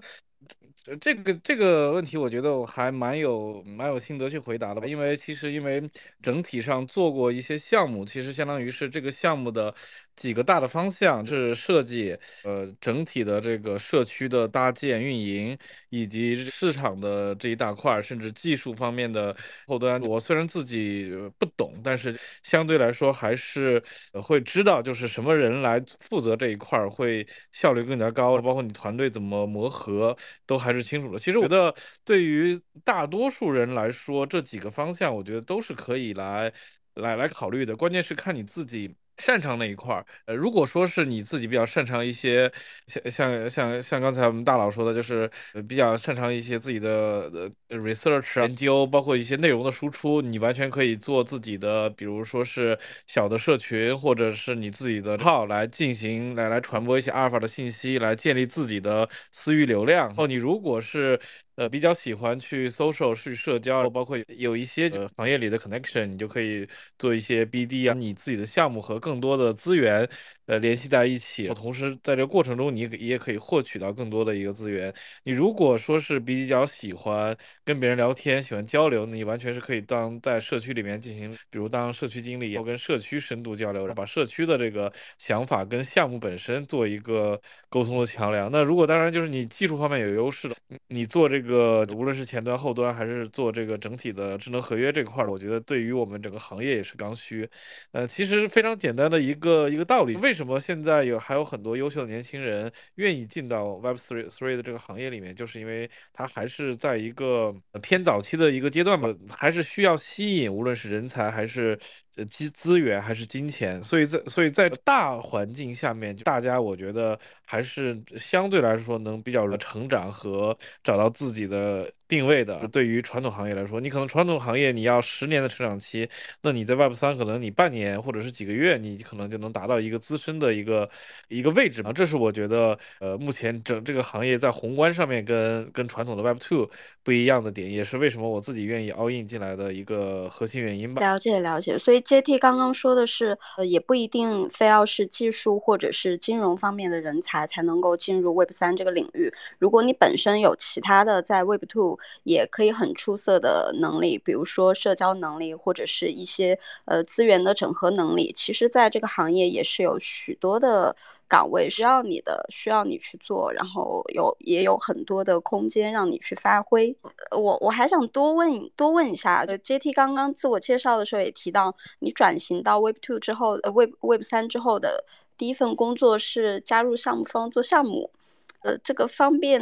这个这个问题，我觉得我还蛮有蛮有心得去回答的吧，因为其实因为整体上做过一些项目，其实相当于是这个项目的几个大的方向就是设计，呃，整体的这个社区的搭建、运营，以及市场的这一大块，甚至技术方面的后端。我虽然自己不懂，但是相对来说还是会知道，就是什么人来负责这一块会效率更加高，包括你团队怎么磨合，都还。是清楚的。其实我觉得，对于大多数人来说，这几个方向，我觉得都是可以来来来考虑的。关键是看你自己。擅长那一块儿，呃，如果说是你自己比较擅长一些，像像像像刚才我们大佬说的，就是比较擅长一些自己的呃 research 研究，包括一些内容的输出，你完全可以做自己的，比如说是小的社群，或者是你自己的号来进行来来传播一些阿尔法的信息，来建立自己的私域流量。哦，你如果是。呃，比较喜欢去 social 去社交，包括有一些行业里的 connection，你就可以做一些 BD 啊，你自己的项目和更多的资源呃联系在一起，同时在这个过程中，你也可以获取到更多的一个资源。你如果说是比较喜欢跟别人聊天，喜欢交流，你完全是可以当在社区里面进行，比如当社区经理，要跟社区深度交流，把社区的这个想法跟项目本身做一个沟通的桥梁。那如果当然就是你技术方面有优势的，你做这。个无论是前端、后端，还是做这个整体的智能合约这块儿，我觉得对于我们整个行业也是刚需。呃，其实非常简单的一个一个道理，为为什么现在有还有很多优秀的年轻人愿意进到 Web three three 的这个行业里面，就是因为它还是在一个偏早期的一个阶段吧，还是需要吸引，无论是人才还是。呃，资资源还是金钱，所以在所以在大环境下面，大家我觉得还是相对来说能比较的成长和找到自己的。定位的，对于传统行业来说，你可能传统行业你要十年的成长期，那你在 Web 三可能你半年或者是几个月，你可能就能达到一个资深的一个一个位置嘛。这是我觉得，呃，目前整这个行业在宏观上面跟跟传统的 Web two 不一样的点，也是为什么我自己愿意 all in 进来的一个核心原因吧。了解了解，所以 JT 刚刚说的是，呃，也不一定非要是技术或者是金融方面的人才才能够进入 Web 三这个领域。如果你本身有其他的在 Web two 也可以很出色的能力，比如说社交能力或者是一些呃资源的整合能力。其实，在这个行业也是有许多的岗位需要你的，需要你去做，然后有也有很多的空间让你去发挥。我我还想多问多问一下，就 J T 刚刚自我介绍的时候也提到，你转型到 Web Two 之后，呃 Web Web 三之后的第一份工作是加入项目方做项目。呃，这个方便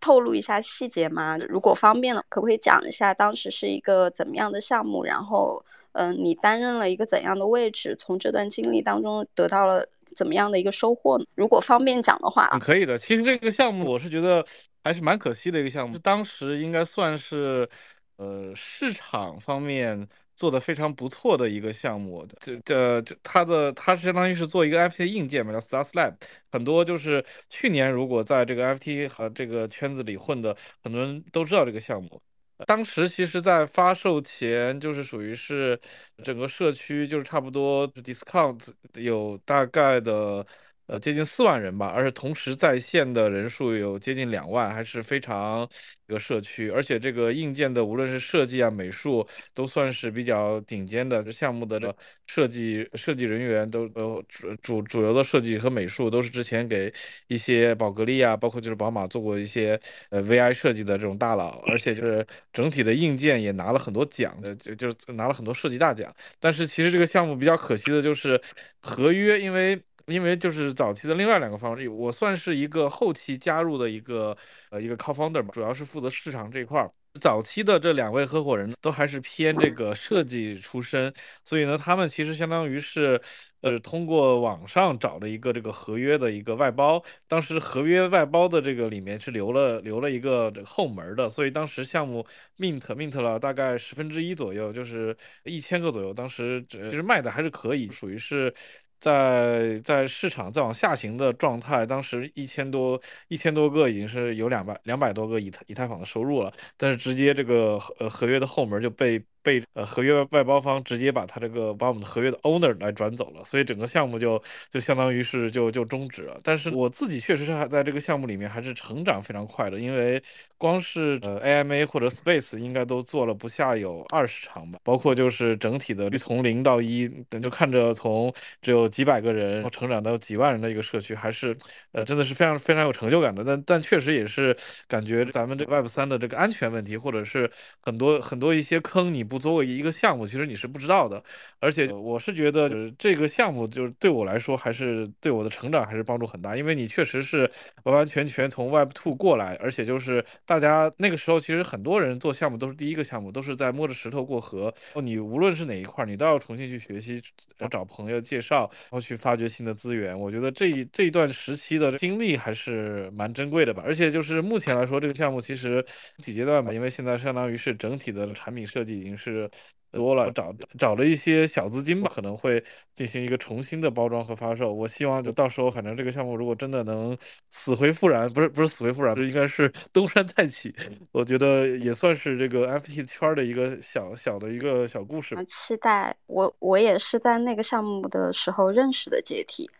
透露一下细节吗？如果方便了，可不可以讲一下当时是一个怎么样的项目？然后，嗯，你担任了一个怎样的位置？从这段经历当中得到了怎么样的一个收获呢？如果方便讲的话，可以的。其实这个项目我是觉得还是蛮可惜的一个项目，当时应该算是，呃，市场方面。做的非常不错的一个项目，这这这，它的它是相当于是做一个 FT 硬件嘛，叫 Star Lab，很多就是去年如果在这个 FT 和这个圈子里混的，很多人都知道这个项目。当时其实，在发售前就是属于是整个社区就是差不多 discount 有大概的。呃，接近四万人吧，而且同时在线的人数有接近两万，还是非常一个社区。而且这个硬件的无论是设计啊、美术，都算是比较顶尖的。这项目的这设计设计人员都都主主主流的设计和美术都是之前给一些宝格丽啊，包括就是宝马做过一些呃 VI 设计的这种大佬。而且就是整体的硬件也拿了很多奖的，就就拿了很多设计大奖。但是其实这个项目比较可惜的就是合约，因为。因为就是早期的另外两个方式，我算是一个后期加入的一个呃一个 co-founder 吧，主要是负责市场这块儿。早期的这两位合伙人都还是偏这个设计出身，所以呢，他们其实相当于是呃通过网上找了一个这个合约的一个外包。当时合约外包的这个里面是留了留了一个这个后门的，所以当时项目 mint mint 了大概十分之一左右，就是一千个左右。当时其实卖的还是可以，属于是。在在市场再往下行的状态，当时一千多一千多个已经是有两百两百多个以太以太坊的收入了，但是直接这个合合约的后门就被。被呃合约外包方直接把他这个把我们的合约的 owner 来转走了，所以整个项目就就相当于是就就终止了。但是我自己确实是还在这个项目里面还是成长非常快的，因为光是呃 AMA 或者 Space 应该都做了不下有二十场吧，包括就是整体的从零到一，等就看着从只有几百个人成长到几万人的一个社区，还是呃真的是非常非常有成就感的。但但确实也是感觉咱们这 Web 三的这个安全问题，或者是很多很多一些坑你不。不作为一个项目，其实你是不知道的，而且我是觉得，就是这个项目，就是对我来说，还是对我的成长还是帮助很大，因为你确实是完完全全从 Web Two 过来，而且就是大家那个时候，其实很多人做项目都是第一个项目，都是在摸着石头过河。你无论是哪一块，你都要重新去学习，找朋友介绍，然后去发掘新的资源。我觉得这一这一段时期的经历还是蛮珍贵的吧。而且就是目前来说，这个项目其实几阶段吧，因为现在相当于是整体的产品设计已经是。多了，找找了一些小资金吧，可能会进行一个重新的包装和发售。我希望就到时候，反正这个项目如果真的能死灰复燃，不是不是死灰复燃，这应该是 东山再起。我觉得也算是这个 FT 圈的一个小小的一个小故事。期待我我也是在那个项目的时候认识的阶梯，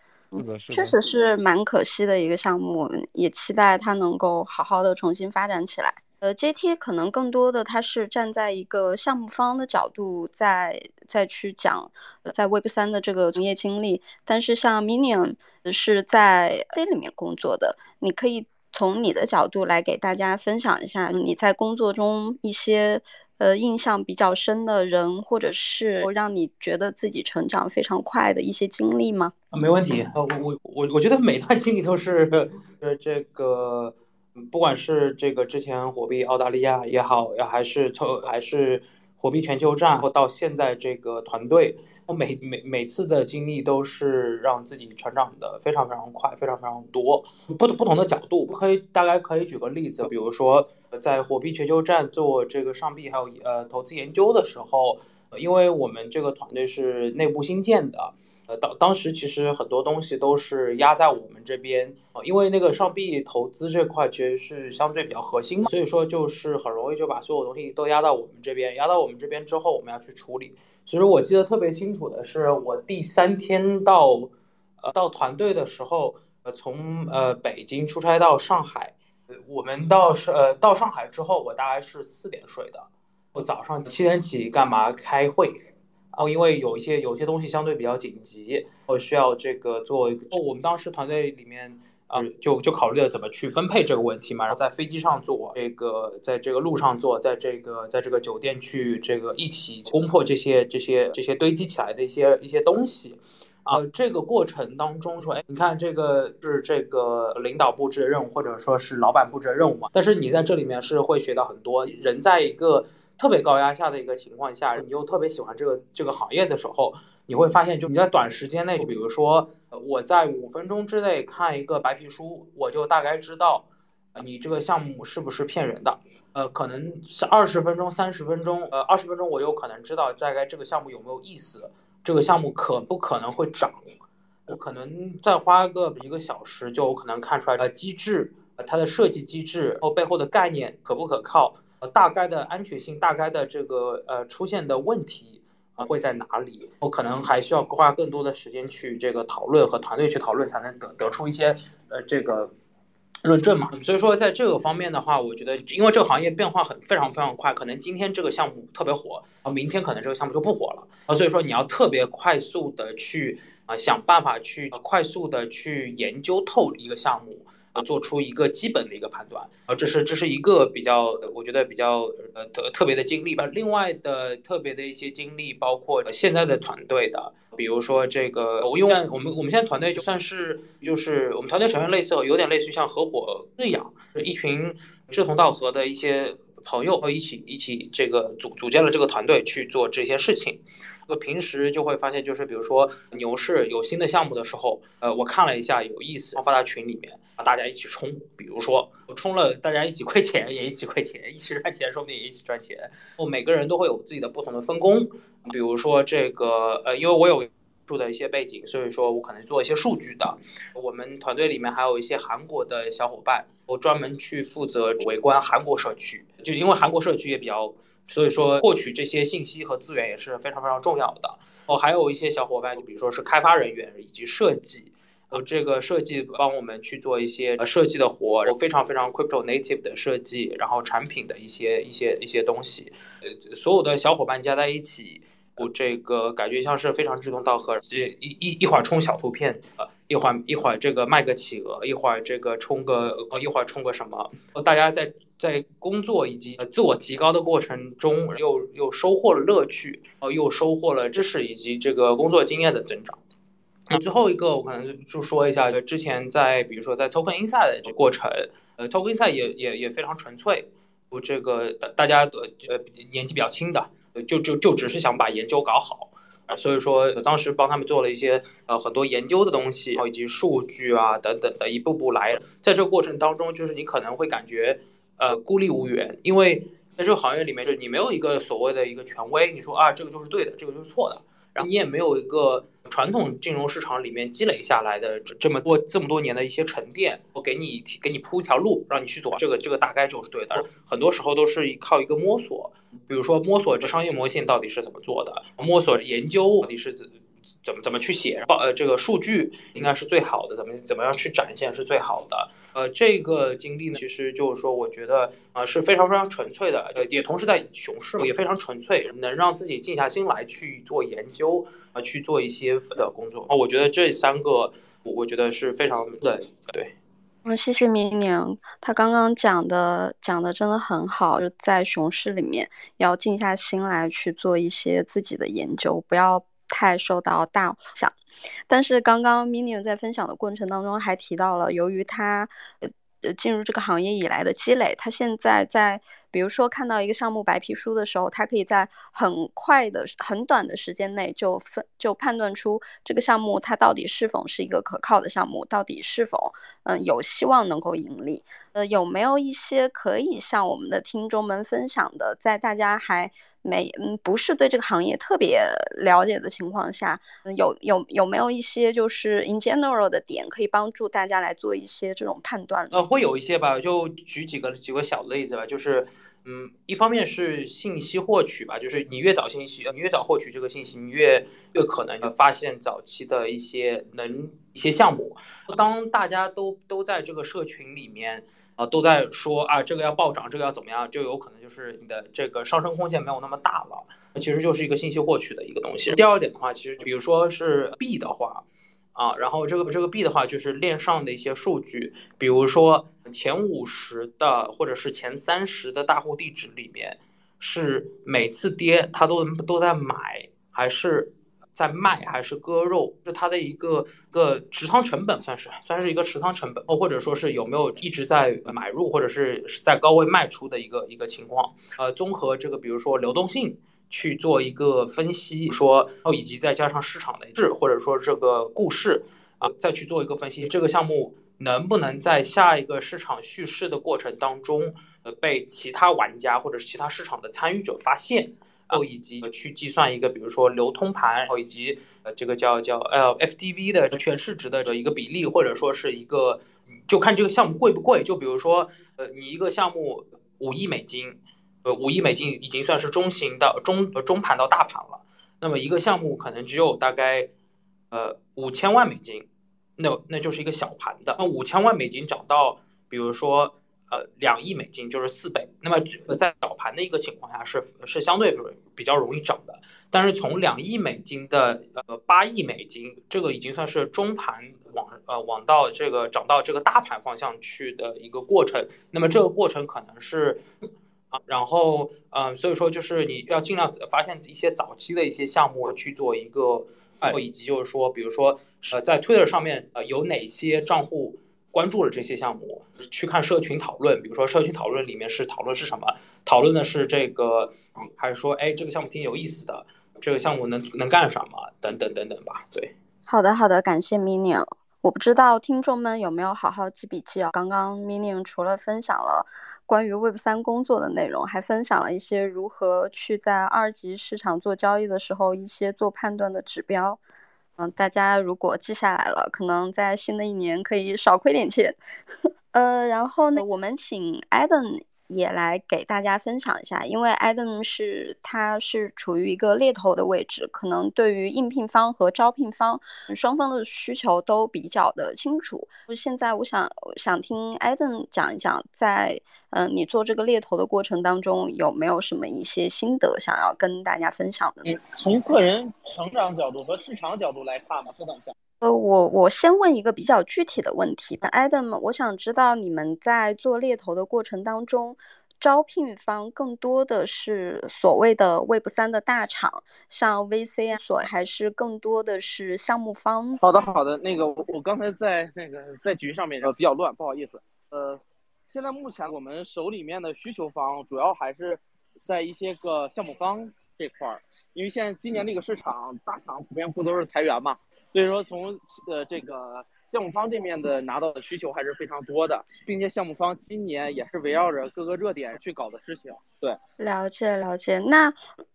确实是蛮可惜的一个项目，也期待它能够好好的重新发展起来。呃，JT 可能更多的它是站在一个项目方的角度，在再去讲呃在 Web 三的这个从业经历。但是像 Minion 是在 C 里面工作的，你可以从你的角度来给大家分享一下你在工作中一些呃印象比较深的人，或者是让你觉得自己成长非常快的一些经历吗？没问题。呃，我我我我觉得每段经历都是 呃这个。不管是这个之前火币澳大利亚也好，还是从还是火币全球站，或到现在这个团队，我每每每次的经历都是让自己成长的非常非常快，非常非常多。不不同的角度，可以大概可以举个例子，比如说在火币全球站做这个上币还有呃投资研究的时候，因为我们这个团队是内部新建的。呃，当当时其实很多东西都是压在我们这边啊，因为那个上币投资这块其实是相对比较核心，所以说就是很容易就把所有东西都压到我们这边，压到我们这边之后，我们要去处理。其实我记得特别清楚的是，我第三天到呃到团队的时候，呃从呃北京出差到上海，我们到是呃到上海之后，我大概是四点睡的，我早上七点起干嘛开会。哦，因为有一些有些东西相对比较紧急，我需要这个做一个。我们当时团队里面啊，就就考虑了怎么去分配这个问题嘛。然后在飞机上做，这个在这个路上做，在这个在这个酒店去这个一起攻破这些这些这些堆积起来的一些一些东西。啊，这个过程当中说，哎，你看这个是这个领导布置的任务，或者说是老板布置的任务嘛。但是你在这里面是会学到很多。人在一个特别高压下的一个情况下，你又特别喜欢这个这个行业的时候，你会发现，就你在短时间内，就比如说，我在五分钟之内看一个白皮书，我就大概知道，你这个项目是不是骗人的。呃，可能是二十分钟、三十分钟，呃，二十分钟我有可能知道大概这个项目有没有意思，这个项目可不可能会涨，我可能再花个一个小时就可能看出来，呃，机制，呃，它的设计机制或背后的概念可不可靠。大概的安全性，大概的这个呃出现的问题啊会在哪里？我可能还需要花更多的时间去这个讨论和团队去讨论，才能得得出一些呃这个论证嘛。所以说在这个方面的话，我觉得因为这个行业变化很非常非常快，可能今天这个项目特别火，啊明天可能这个项目就不火了啊。所以说你要特别快速的去啊想办法去快速的去研究透一个项目。啊，做出一个基本的一个判断啊，这是这是一个比较，我觉得比较呃特特别的经历吧。另外的特别的一些经历，包括现在的团队的，比如说这个，我用我们我们现在团队就算是就是我们团队成员类似有点类似于像合伙一样，一群志同道合的一些朋友一起一起这个组组建了这个团队去做这些事情。我平时就会发现，就是比如说牛市有新的项目的时候，呃，我看了一下有意思，发到群里面，大家一起冲。比如说我冲了，大家一起亏钱也一起亏钱，一起赚钱说不定也一起赚钱。我每个人都会有自己的不同的分工。比如说这个，呃，因为我有住的一些背景，所以说我可能做一些数据的。我们团队里面还有一些韩国的小伙伴，我专门去负责围观韩国社区，就因为韩国社区也比较。所以说，获取这些信息和资源也是非常非常重要的。哦，还有一些小伙伴，就比如说是开发人员以及设计，呃，这个设计帮我们去做一些设计的活，非常非常 crypto native 的设计，然后产品的一些一些一些东西，呃，所有的小伙伴加在一起，我这个感觉像是非常志同道合。这一一一会儿冲小图片，呃，一会儿一会儿这个卖个企鹅，一会儿这个冲个，呃，一会儿冲个什么，大家在。在工作以及自我提高的过程中，又又收获了乐趣，呃，又收获了知识以及这个工作经验的增长。那最后一个，我可能就说一下，就之前在比如说在 Token Inside 的这过程，呃，Token Inside 也也也非常纯粹，我这个大大家呃年纪比较轻的，就就就只是想把研究搞好，啊，所以说当时帮他们做了一些呃很多研究的东西，然后以及数据啊等等的一步步来，在这个过程当中，就是你可能会感觉。呃，孤立无援，因为在这个行业里面，就你没有一个所谓的一个权威，你说啊，这个就是对的，这个就是错的，然后你也没有一个传统金融市场里面积累下来的这么多这么多年的一些沉淀，我给你给你铺一条路，让你去走，这个这个大概就是对的。很多时候都是靠一个摸索，比如说摸索这商业模型到底是怎么做的，摸索研究到底是怎。怎么怎么去写报呃这个数据应该是最好的，怎么怎么样去展现是最好的。呃，这个经历呢，其实就是说，我觉得啊是非常非常纯粹的，呃，也同时在熊市也非常纯粹，能让自己静下心来去做研究啊，去做一些的工作啊。我觉得这三个，我我觉得是非常的对。嗯，谢谢明宁，他刚刚讲的讲的真的很好，就在熊市里面要静下心来去做一些自己的研究，不要。太受到大想，但是刚刚 Mini 在分享的过程当中还提到了，由于他呃进入这个行业以来的积累，他现在在比如说看到一个项目白皮书的时候，他可以在很快的很短的时间内就分就判断出这个项目它到底是否是一个可靠的项目，到底是否嗯有希望能够盈利。呃，有没有一些可以向我们的听众们分享的，在大家还没嗯不是对这个行业特别了解的情况下，有有有没有一些就是 in general 的点可以帮助大家来做一些这种判断？呃，会有一些吧，就举几个几个小的例子吧，就是嗯，一方面是信息获取吧，就是你越早信息，你越早获取这个信息，你越越可能发现早期的一些能一些项目。当大家都都在这个社群里面。啊，都在说啊，这个要暴涨，这个要怎么样，就有可能就是你的这个上升空间没有那么大了。其实就是一个信息获取的一个东西。第二点的话，其实比如说是币的话，啊，然后这个这个币的话，就是链上的一些数据，比如说前五十的或者是前三十的大户地址里面，是每次跌它都都在买，还是？在卖还是割肉，是它的一个个持仓成本，算是算是一个持仓成本，或者说是有没有一直在买入，或者是在高位卖出的一个一个情况。呃，综合这个，比如说流动性去做一个分析，说哦，以及再加上市场的质，或者说这个故事啊，再去做一个分析，这个项目能不能在下一个市场叙事的过程当中，呃，被其他玩家或者是其他市场的参与者发现。后以及去计算一个，比如说流通盘，然后以及呃这个叫叫呃 FDV 的全市值的这一个比例，或者说是一个，就看这个项目贵不贵。就比如说呃你一个项目五亿美金，呃五亿美金已经算是中型的中中盘到大盘了。那么一个项目可能只有大概呃五千万美金，那那就是一个小盘的。那五千万美金涨到比如说。呃，两亿美金就是四倍。那么在早盘的一个情况下是是相对比较容易涨的。但是从两亿美金的呃八亿美金，这个已经算是中盘往呃往到这个涨到这个大盘方向去的一个过程。那么这个过程可能是啊，然后嗯，所以说就是你要尽量发现一些早期的一些项目去做一个呃，以及就是说，比如说呃在 Twitter 上面呃有哪些账户。关注了这些项目，去看社群讨论，比如说社群讨论里面是讨论是什么？讨论的是这个，还是说，哎，这个项目挺有意思的，这个项目能能干什么？等等等等吧。对，好的好的，感谢 Minion。我不知道听众们有没有好好记笔记啊？刚刚 Minion 除了分享了关于 Web 三工作的内容，还分享了一些如何去在二级市场做交易的时候一些做判断的指标。嗯，大家如果记下来了，可能在新的一年可以少亏点钱。呃，然后呢，我们请 Adam 也来给大家分享一下，因为 Adam 是他是处于一个猎头的位置，可能对于应聘方和招聘方双方的需求都比较的清楚。现在我想想听 Adam 讲一讲，在嗯你做这个猎头的过程当中，有没有什么一些心得想要跟大家分享的？从个人成长角度和市场角度来看吧，稍等一下。呃，我我先问一个比较具体的问题，Adam，我想知道你们在做猎头的过程当中，招聘方更多的是所谓的 Web 三的大厂，像 VC 啊，所还是更多的是项目方？好的，好的，那个我我刚才在那个在局上面比较乱，不好意思。呃，现在目前我们手里面的需求方主要还是在一些个项目方这块儿，因为现在今年这个市场大厂普遍不都是裁员嘛。所以说，从呃这个项目方这面的拿到的需求还是非常多的，并且项目方今年也是围绕着各个热点去搞的事情。对，了解了解。那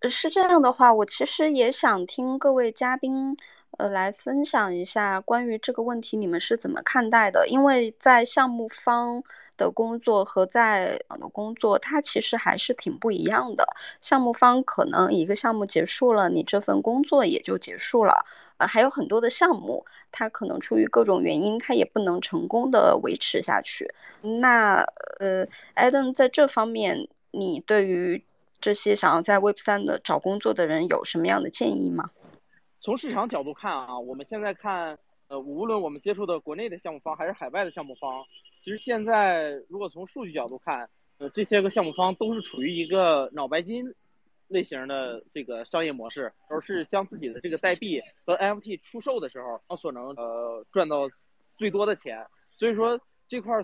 是这样的话，我其实也想听各位嘉宾呃来分享一下关于这个问题，你们是怎么看待的？因为在项目方。的工作和在的工作，它其实还是挺不一样的。项目方可能一个项目结束了，你这份工作也就结束了。呃，还有很多的项目，它可能出于各种原因，它也不能成功的维持下去。那呃，Adam 在这方面，你对于这些想要在 Web 三的找工作的人有什么样的建议吗？从市场角度看啊，我们现在看，呃，无论我们接触的国内的项目方还是海外的项目方。其实现在，如果从数据角度看，呃，这些个项目方都是处于一个脑白金类型的这个商业模式，而是将自己的这个代币和 NFT 出售的时候，它所能呃赚到最多的钱。所以说这块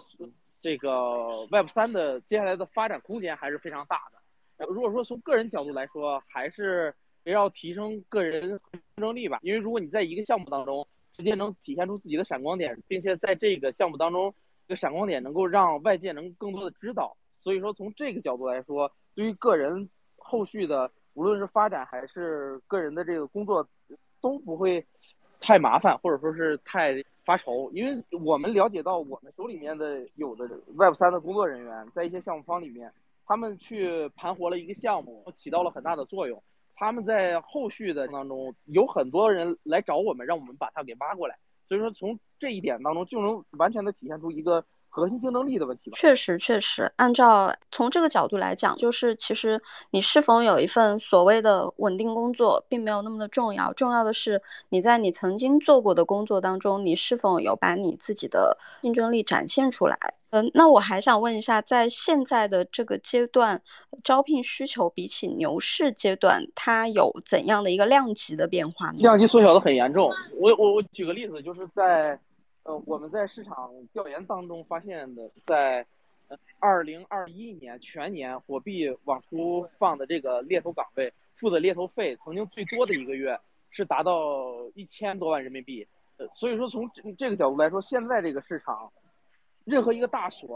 这个 Web 三的接下来的发展空间还是非常大的。呃如果说从个人角度来说，还是要提升个人竞争力吧，因为如果你在一个项目当中直接能体现出自己的闪光点，并且在这个项目当中。这个闪光点能够让外界能更多的知道，所以说从这个角度来说，对于个人后续的无论是发展还是个人的这个工作，都不会太麻烦或者说是太发愁，因为我们了解到我们手里面的有的 Web 三的工作人员在一些项目方里面，他们去盘活了一个项目，起到了很大的作用。他们在后续的当中有很多人来找我们，让我们把他给挖过来。所以说，从这一点当中就能完全的体现出一个核心竞争力的问题吧。确实，确实，按照从这个角度来讲，就是其实你是否有一份所谓的稳定工作，并没有那么的重要，重要的是你在你曾经做过的工作当中，你是否有把你自己的竞争力展现出来。嗯，那我还想问一下，在现在的这个阶段，招聘需求比起牛市阶段，它有怎样的一个量级的变化呢？量级缩小的很严重。我我我举个例子，就是在呃我们在市场调研当中发现的，在二零二一年全年火币往出放的这个猎头岗位，付的猎头费曾经最多的一个月是达到一千多万人民币。呃，所以说从这个角度来说，现在这个市场。任何一个大所，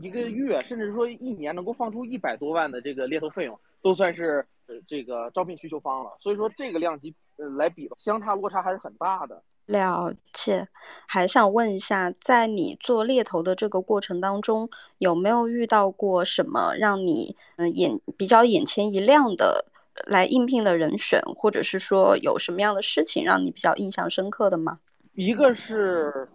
一个月甚至说一年能够放出一百多万的这个猎头费用，都算是呃这个招聘需求方了。所以说这个量级呃来比，相差落差还是很大的。了解，还想问一下，在你做猎头的这个过程当中，有没有遇到过什么让你嗯眼比较眼前一亮的来应聘的人选，或者是说有什么样的事情让你比较印象深刻的吗？一个是。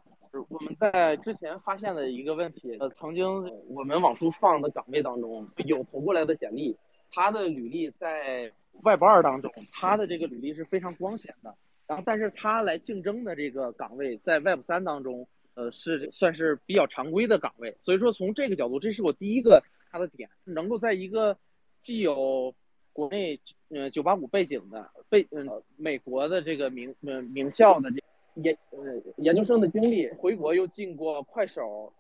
我们在之前发现的一个问题，呃，曾经我们往出放的岗位当中有投过来的简历，他的履历在 Web 二当中，他的这个履历是非常光鲜的。然后，但是他来竞争的这个岗位在 Web 三当中，呃，是算是比较常规的岗位。所以说，从这个角度，这是我第一个他的点，能够在一个既有国内呃九八五背景的背嗯美国的这个名嗯名校的这。研呃研究生的经历，回国又进过快手，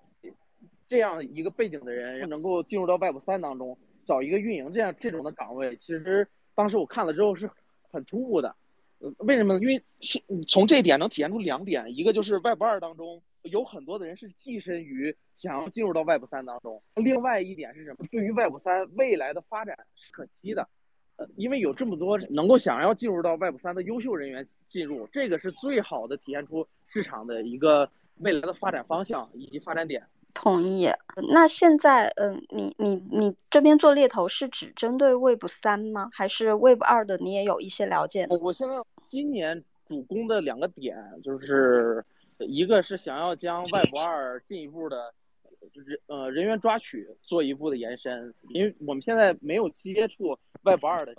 这样一个背景的人能够进入到 Web 三当中找一个运营这样这种的岗位，其实当时我看了之后是很突兀的。呃，为什么呢？因为从这一点能体现出两点，一个就是 Web 二当中有很多的人是寄身于想要进入到 Web 三当中，另外一点是什么？对于 Web 三未来的发展是可期的。因为有这么多能够想要进入到 Web 三的优秀人员进入，这个是最好的体现出市场的一个未来的发展方向以及发展点。同意。那现在，嗯，你你你这边做猎头是只针对 Web 三吗？还是 Web 二的你也有一些了解？我现在今年主攻的两个点就是，一个是想要将 Web 二进一步的。人呃人员抓取做一步的延伸，因为我们现在没有接触 Web 二的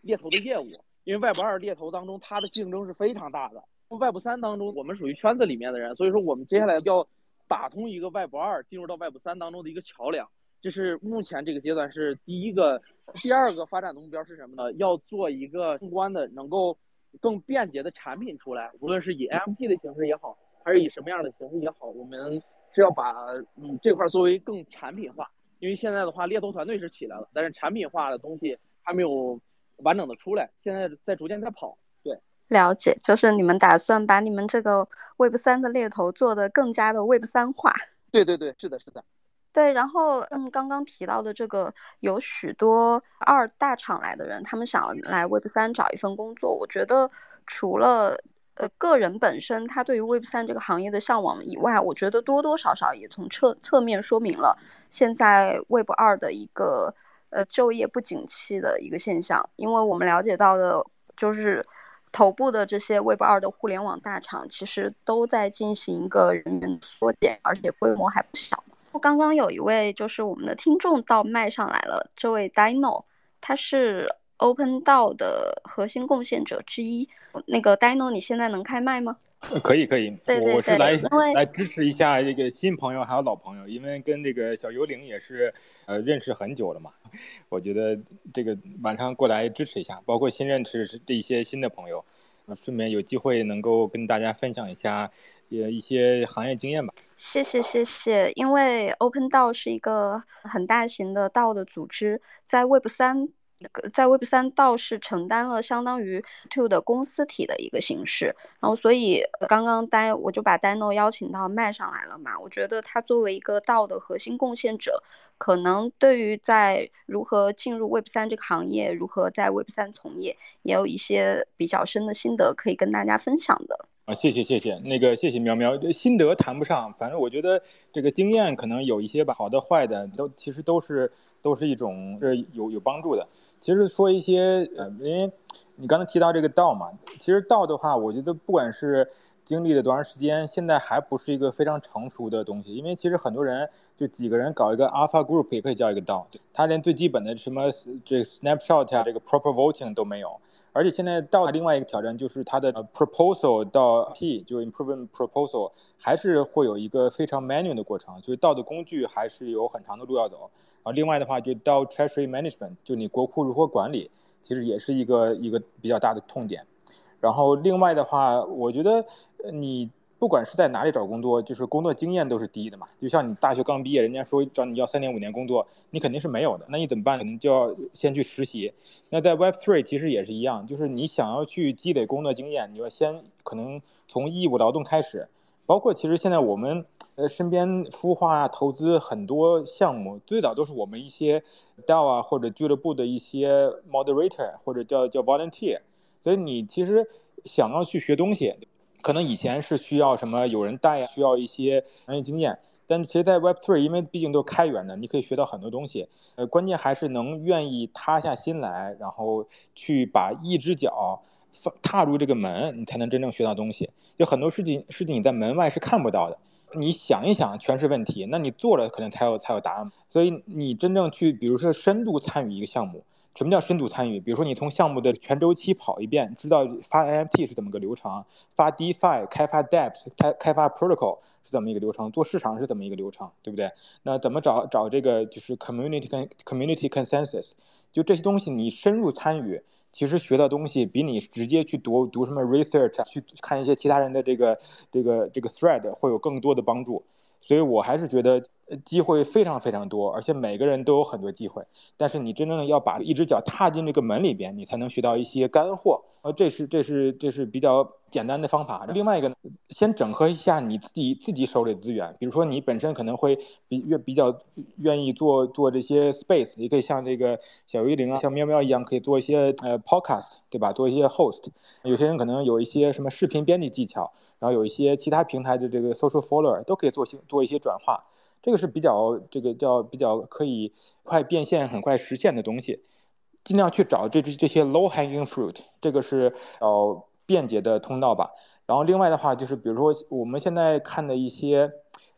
猎头的业务，因为 Web 二猎头当中它的竞争是非常大的。Web 三当中我们属于圈子里面的人，所以说我们接下来要打通一个 Web 二进入到 Web 三当中的一个桥梁，这是目前这个阶段是第一个。第二个发展的目标是什么呢？要做一个相关的能够更便捷的产品出来，无论是以 AMP 的形式也好，还是以什么样的形式也好，我们。是要把嗯这块作为更产品化，因为现在的话猎头团队是起来了，但是产品化的东西还没有完整的出来，现在在逐渐在跑。对，了解，就是你们打算把你们这个 Web 三的猎头做的更加的 Web 三化。对对对，是的，是的。对，然后嗯，刚刚提到的这个有许多二大厂来的人，他们想要来 Web 三找一份工作，我觉得除了。呃，个人本身他对于 Web 三这个行业的向往以外，我觉得多多少少也从侧侧面说明了现在 Web 二的一个呃就业不景气的一个现象。因为我们了解到的，就是头部的这些 Web 二的互联网大厂，其实都在进行一个人员缩减，而且规模还不小。刚刚有一位就是我们的听众到麦上来了，这位 Dino，他是。Open DAO 的核心贡献者之一，那个 Dino，你现在能开麦吗？可以，可以。对对对，我是来来支持一下这个新朋友还有老朋友，因为跟这个小幽灵也是呃认识很久了嘛。我觉得这个晚上过来支持一下，包括新认识这一些新的朋友，顺便有机会能够跟大家分享一下呃一些行业经验吧。谢谢谢谢，因为 Open DAO 是一个很大型的 DAO 的组织，在 Web 三。在 Web 三倒是承担了相当于 Two 的公司体的一个形式，然后所以刚刚呆我就把 Dino 邀请到麦上来了嘛。我觉得他作为一个道的核心贡献者，可能对于在如何进入 Web 三这个行业，如何在 Web 三从业，也有一些比较深的心得可以跟大家分享的。啊，谢谢谢谢，那个谢谢苗苗，心得谈不上，反正我觉得这个经验可能有一些吧，好的坏的都其实都是都是一种呃有有帮助的。其实说一些呃，因为你刚才提到这个道嘛，其实道的话，我觉得不管是经历了多长时间，现在还不是一个非常成熟的东西。因为其实很多人就几个人搞一个 Alpha Group 也可以叫一个道，他连最基本的什么这 Snapshot 啊，这个 Proper Voting 都没有。而且现在到另外一个挑战就是它的 Proposal 到 P 就 Improvement Proposal 还是会有一个非常 manual 的过程，就是到的工具还是有很长的路要走。然后另外的话就到 Treasury Management 就你国库如何管理，其实也是一个一个比较大的痛点。然后另外的话，我觉得你不管是在哪里找工作，就是工作经验都是第一的嘛。就像你大学刚毕业，人家说找你要三年五年工作，你肯定是没有的。那你怎么办？可能就要先去实习。那在 Web Three 其实也是一样，就是你想要去积累工作经验，你要先可能从义务劳动开始。包括其实现在我们呃身边孵化投资很多项目，最早都是我们一些 DAO 啊或者俱乐部的一些 moderator 或者叫叫 volunteer。所以你其实想要去学东西，可能以前是需要什么有人带呀，需要一些专业经验。但其实，在 Web3，因为毕竟都是开源的，你可以学到很多东西。呃，关键还是能愿意塌下心来，然后去把一只脚踏入这个门，你才能真正学到东西。有很多事情，事情你在门外是看不到的。你想一想，全是问题，那你做了可能才有才有答案。所以你真正去，比如说深度参与一个项目。什么叫深度参与？比如说，你从项目的全周期跑一遍，知道发 NFT 是怎么个流程，发 DeFi 开发 Dapps 开开发 Protocol 是怎么一个流程，做市场是怎么一个流程，对不对？那怎么找找这个就是 Community Community Consensus？就这些东西，你深入参与，其实学到东西比你直接去读读什么 Research 去看一些其他人的这个这个这个 Thread 会有更多的帮助。所以我还是觉得机会非常非常多，而且每个人都有很多机会。但是你真正的要把一只脚踏进这个门里边，你才能学到一些干货。呃，这是这是这是比较简单的方法。另外一个，先整合一下你自己自己手里的资源。比如说你本身可能会比越比较愿意做做这些 space，也可以像这个小鱼灵啊，像喵喵一样，可以做一些呃 podcast，对吧？做一些 host。有些人可能有一些什么视频编辑技巧。然后有一些其他平台的这个 social follower 都可以做些做一些转化，这个是比较这个叫比较可以快变现、很快实现的东西，尽量去找这这这些 low hanging fruit，这个是呃便捷的通道吧。然后另外的话就是，比如说我们现在看的一些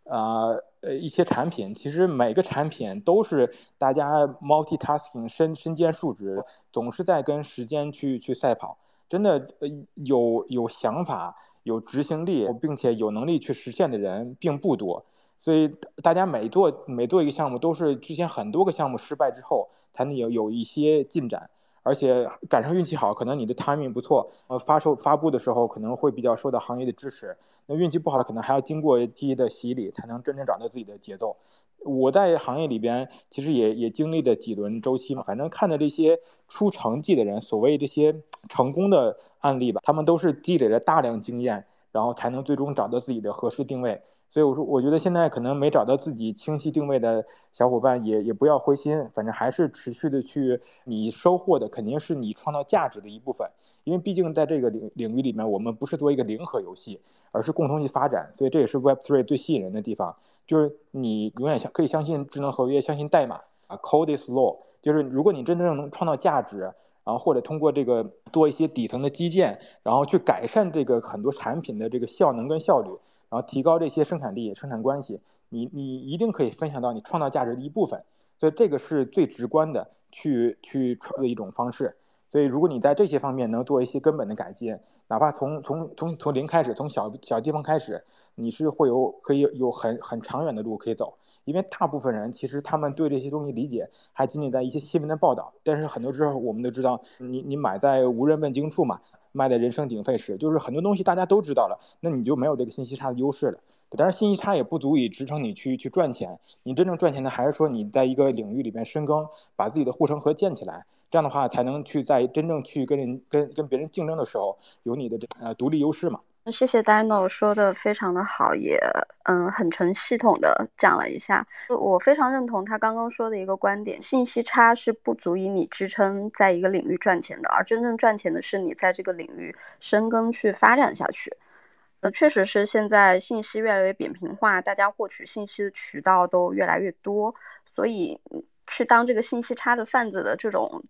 呃呃一些产品，其实每个产品都是大家 multitasking 身身兼数职，总是在跟时间去去赛跑，真的呃有有想法。有执行力并且有能力去实现的人并不多，所以大家每做每做一个项目，都是之前很多个项目失败之后才能有有一些进展，而且赶上运气好，可能你的 timing 不错，呃，发售发布的时候可能会比较受到行业的支持。那运气不好，可能还要经过一批的洗礼，才能真正找到自己的节奏。我在行业里边其实也也经历了几轮周期嘛，反正看的这些出成绩的人，所谓这些成功的。案例吧，他们都是积累了大量经验，然后才能最终找到自己的合适定位。所以我说，我觉得现在可能没找到自己清晰定位的小伙伴，也也不要灰心，反正还是持续的去，你收获的肯定是你创造价值的一部分。因为毕竟在这个领领域里面，我们不是做一个零和游戏，而是共同去发展。所以这也是 Web3 最吸引人的地方，就是你永远相可以相信智能合约，相信代码啊，Code is law。就是如果你真正能创造价值。然后或者通过这个做一些底层的基建，然后去改善这个很多产品的这个效能跟效率，然后提高这些生产力、生产关系，你你一定可以分享到你创造价值的一部分。所以这个是最直观的去去的一种方式。所以如果你在这些方面能做一些根本的改进，哪怕从从从从零开始，从小小地方开始，你是会有可以有很很长远的路可以走。因为大部分人其实他们对这些东西理解还仅仅在一些新闻的报道，但是很多时候我们都知道，你你买在无人问津处嘛，卖在人声鼎沸时，就是很多东西大家都知道了，那你就没有这个信息差的优势了。但是信息差也不足以支撑你去去赚钱，你真正赚钱的还是说你在一个领域里面深耕，把自己的护城河建起来，这样的话才能去在真正去跟人跟跟别人竞争的时候有你的这呃独立优势嘛。谢谢 Dino 说的非常的好，也嗯很成系统的讲了一下。我非常认同他刚刚说的一个观点，信息差是不足以你支撑在一个领域赚钱的，而真正赚钱的是你在这个领域深耕去发展下去。呃，确实是现在信息越来越扁平化，大家获取信息的渠道都越来越多，所以去当这个信息差的贩子的这种。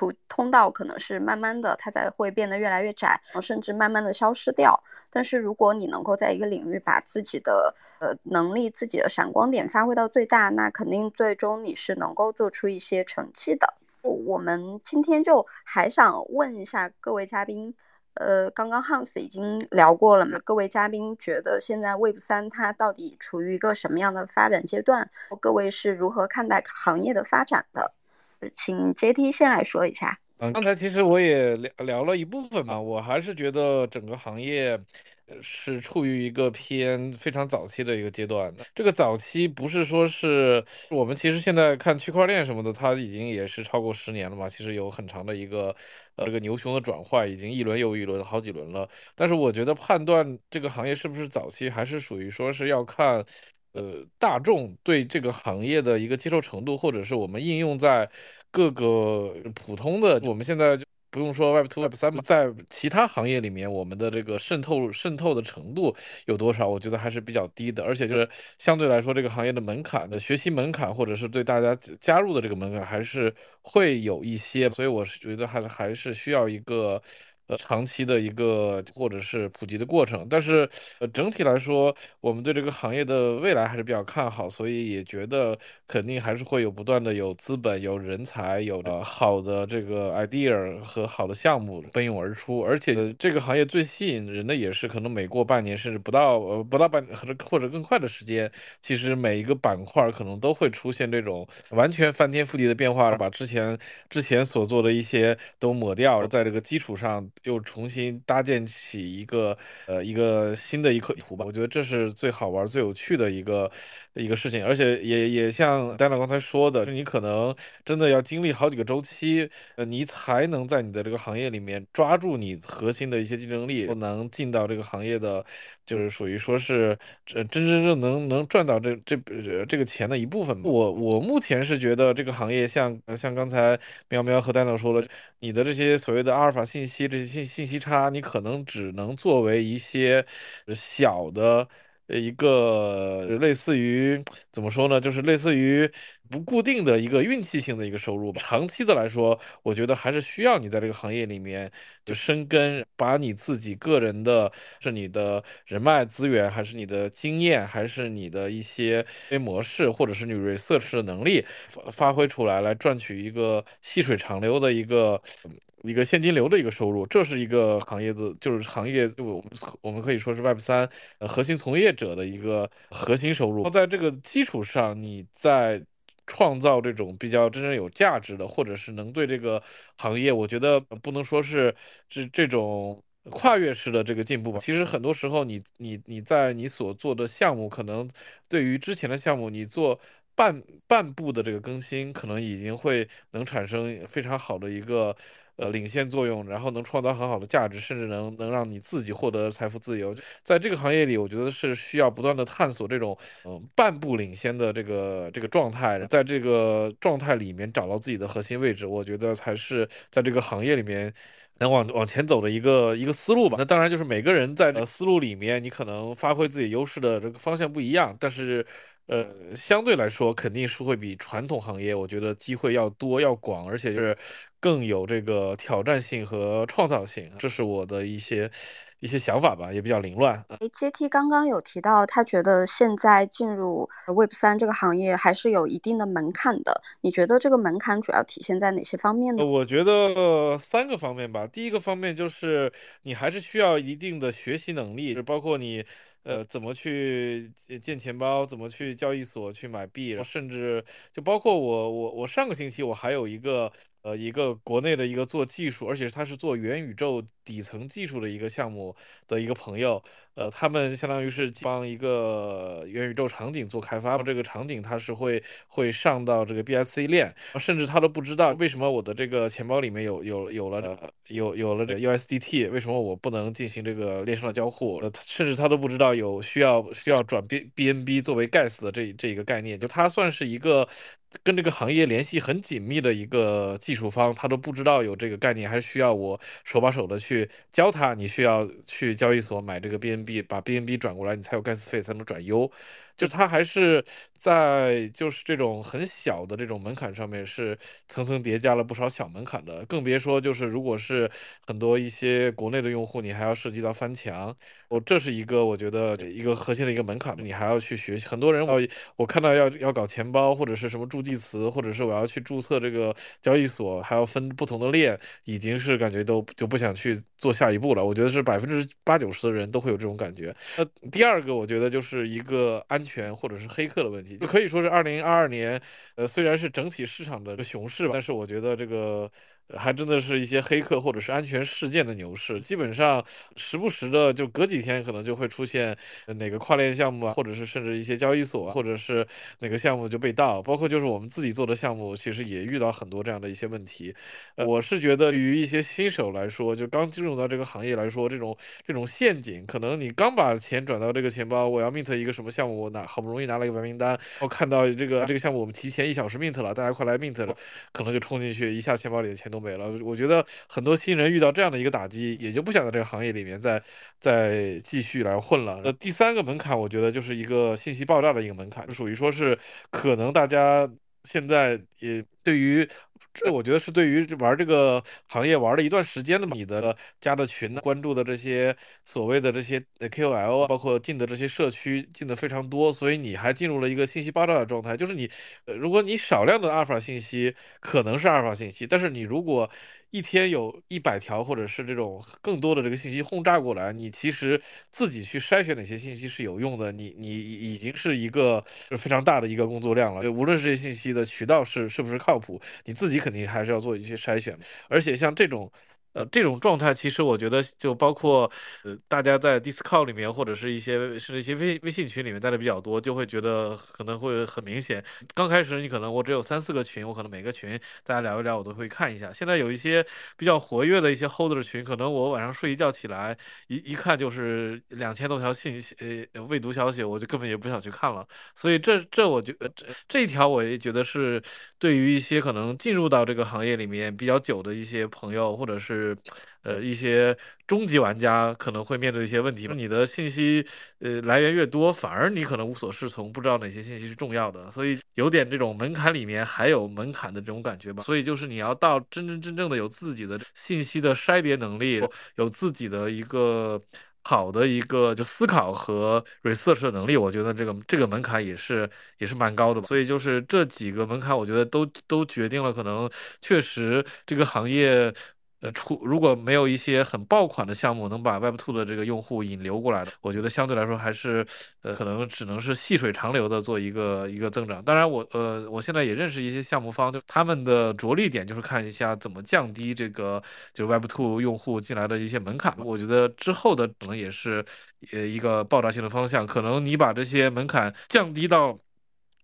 途通道可能是慢慢的，它才会变得越来越窄，甚至慢慢的消失掉。但是如果你能够在一个领域把自己的呃能力、自己的闪光点发挥到最大，那肯定最终你是能够做出一些成绩的。我们今天就还想问一下各位嘉宾。呃，刚刚 Hans 已经聊过了嘛？各位嘉宾觉得现在 Web 三它到底处于一个什么样的发展阶段？各位是如何看待行业的发展的？请阶梯先来说一下。嗯，刚才其实我也聊聊了一部分嘛，我还是觉得整个行业。是处于一个偏非常早期的一个阶段的。这个早期不是说是我们其实现在看区块链什么的，它已经也是超过十年了嘛。其实有很长的一个呃这个牛熊的转换，已经一轮又一轮，好几轮了。但是我觉得判断这个行业是不是早期，还是属于说是要看呃大众对这个行业的一个接受程度，或者是我们应用在各个普通的我们现在。不用说 Web Two、Web 三嘛，在其他行业里面，我们的这个渗透渗透的程度有多少？我觉得还是比较低的，而且就是相对来说，这个行业的门槛的学习门槛，或者是对大家加入的这个门槛，还是会有一些。所以我是觉得还还是需要一个。呃，长期的一个或者是普及的过程，但是呃，整体来说，我们对这个行业的未来还是比较看好，所以也觉得肯定还是会有不断的有资本、有人才、有的好的这个 idea 和好的项目奔涌而出。而且这个行业最吸引人的也是，可能每过半年甚至不到呃不到半或者或者更快的时间，其实每一个板块可能都会出现这种完全翻天覆地的变化，把之前之前所做的一些都抹掉，在这个基础上。又重新搭建起一个呃一个新的一颗图吧，我觉得这是最好玩、最有趣的一个一个事情，而且也也像丹娜刚才说的，就你可能真的要经历好几个周期，呃，你才能在你的这个行业里面抓住你核心的一些竞争力，能进到这个行业的，就是属于说是真真正正能能赚到这这这个钱的一部分。我我目前是觉得这个行业像像刚才喵喵和丹娜说了，你的这些所谓的阿尔法信息这些。信信息差，你可能只能作为一些小的一个类似于怎么说呢？就是类似于不固定的一个运气性的一个收入吧。长期的来说，我觉得还是需要你在这个行业里面就生根，把你自己个人的，是你的人脉资源，还是你的经验，还是你的一些模式，或者是你 research 的能力发挥出来，来赚取一个细水长流的一个。一个现金流的一个收入，这是一个行业的，就是行业，就我们我们可以说是 Web 三核心从业者的一个核心收入。在这个基础上，你在创造这种比较真正有价值的，或者是能对这个行业，我觉得不能说是这这种跨越式的这个进步吧。其实很多时候，你你你在你所做的项目，可能对于之前的项目，你做。半半步的这个更新，可能已经会能产生非常好的一个呃领先作用，然后能创造很好的价值，甚至能能让你自己获得财富自由。在这个行业里，我觉得是需要不断的探索这种嗯半步领先的这个这个状态，在这个状态里面找到自己的核心位置，我觉得才是在这个行业里面能往往前走的一个一个思路吧。那当然就是每个人在思路里面，你可能发挥自己优势的这个方向不一样，但是。呃，相对来说肯定是会比传统行业，我觉得机会要多、要广，而且就是更有这个挑战性和创造性。这是我的一些一些想法吧，也比较凌乱。阶梯刚刚有提到，他觉得现在进入 Web 三这个行业还是有一定的门槛的。你觉得这个门槛主要体现在哪些方面呢？我觉得三个方面吧。第一个方面就是你还是需要一定的学习能力，就包括你。呃，怎么去建钱包？怎么去交易所去买币？甚至就包括我，我我上个星期我还有一个。呃，一个国内的一个做技术，而且他是做元宇宙底层技术的一个项目的一个朋友，呃，他们相当于是帮一个元宇宙场景做开发，这个场景它是会会上到这个 BSC 链，甚至他都不知道为什么我的这个钱包里面有有有了有有了这 USDT，为什么我不能进行这个链上的交互？呃，甚至他都不知道有需要需要转 B BNB 作为 Gas 的这这一个概念，就它算是一个。跟这个行业联系很紧密的一个技术方，他都不知道有这个概念，还是需要我手把手的去教他。你需要去交易所买这个 BNB，把 BNB 转过来，你才有 gas 费，才能转 U。就它还是在就是这种很小的这种门槛上面是层层叠加了不少小门槛的，更别说就是如果是很多一些国内的用户，你还要涉及到翻墙，我这是一个我觉得一个核心的一个门槛，你还要去学习。很多人我我看到要要搞钱包或者是什么助记词，或者是我要去注册这个交易所，还要分不同的链，已经是感觉都就不想去做下一步了。我觉得是百分之八九十的人都会有这种感觉。那第二个，我觉得就是一个安全权或者是黑客的问题，就可以说是二零二二年，呃，虽然是整体市场的熊市吧，但是我觉得这个。还真的是一些黑客或者是安全事件的牛市，基本上时不时的就隔几天可能就会出现哪个跨链项目啊，或者是甚至一些交易所，或者是哪个项目就被盗，包括就是我们自己做的项目，其实也遇到很多这样的一些问题。我是觉得于一些新手来说，就刚进入到这个行业来说，这种这种陷阱，可能你刚把钱转到这个钱包，我要 mint 一个什么项目，我拿好不容易拿了一个白名单，我看到这个这个项目我们提前一小时 mint 了，大家快来 mint 了，可能就冲进去，一下钱包里的钱都没了。我觉得很多新人遇到这样的一个打击，也就不想在这个行业里面再再继续来混了。那第三个门槛，我觉得就是一个信息爆炸的一个门槛，属于说是可能大家现在也对于。这我觉得是对于玩这个行业玩了一段时间的你的加的群、关注的这些所谓的这些 KOL，包括进的这些社区进的非常多，所以你还进入了一个信息爆炸的状态。就是你，如果你少量的阿尔法信息可能是阿尔法信息，但是你如果一天有一百条或者是这种更多的这个信息轰炸过来，你其实自己去筛选哪些信息是有用的，你你已经是一个非常大的一个工作量了。就无论是这些信息的渠道是是不是靠谱，你自己肯定还是要做一些筛选。而且像这种。呃，这种状态其实我觉得就包括，呃，大家在 Discord 里面或者是一些是一些微微信群里面待的比较多，就会觉得可能会很明显。刚开始你可能我只有三四个群，我可能每个群大家聊一聊，我都会看一下。现在有一些比较活跃的一些 Holder 群，可能我晚上睡一觉起来一一看就是两千多条信息，呃，未读消息，我就根本也不想去看了。所以这这我觉这这一条我也觉得是对于一些可能进入到这个行业里面比较久的一些朋友或者是。是，呃，一些终极玩家可能会面对一些问题。你的信息，呃，来源越多，反而你可能无所适从，不知道哪些信息是重要的，所以有点这种门槛里面还有门槛的这种感觉吧。所以就是你要到真真正正的有自己的信息的筛别能力，有自己的一个好的一个就思考和 research 的能力，我觉得这个这个门槛也是也是蛮高的。所以就是这几个门槛，我觉得都都决定了，可能确实这个行业。呃，出如果没有一些很爆款的项目能把 Web2 的这个用户引流过来的，我觉得相对来说还是，呃，可能只能是细水长流的做一个一个增长。当然，我呃，我现在也认识一些项目方，就他们的着力点就是看一下怎么降低这个就是 Web2 用户进来的一些门槛。我觉得之后的可能也是呃一个爆炸性的方向，可能你把这些门槛降低到。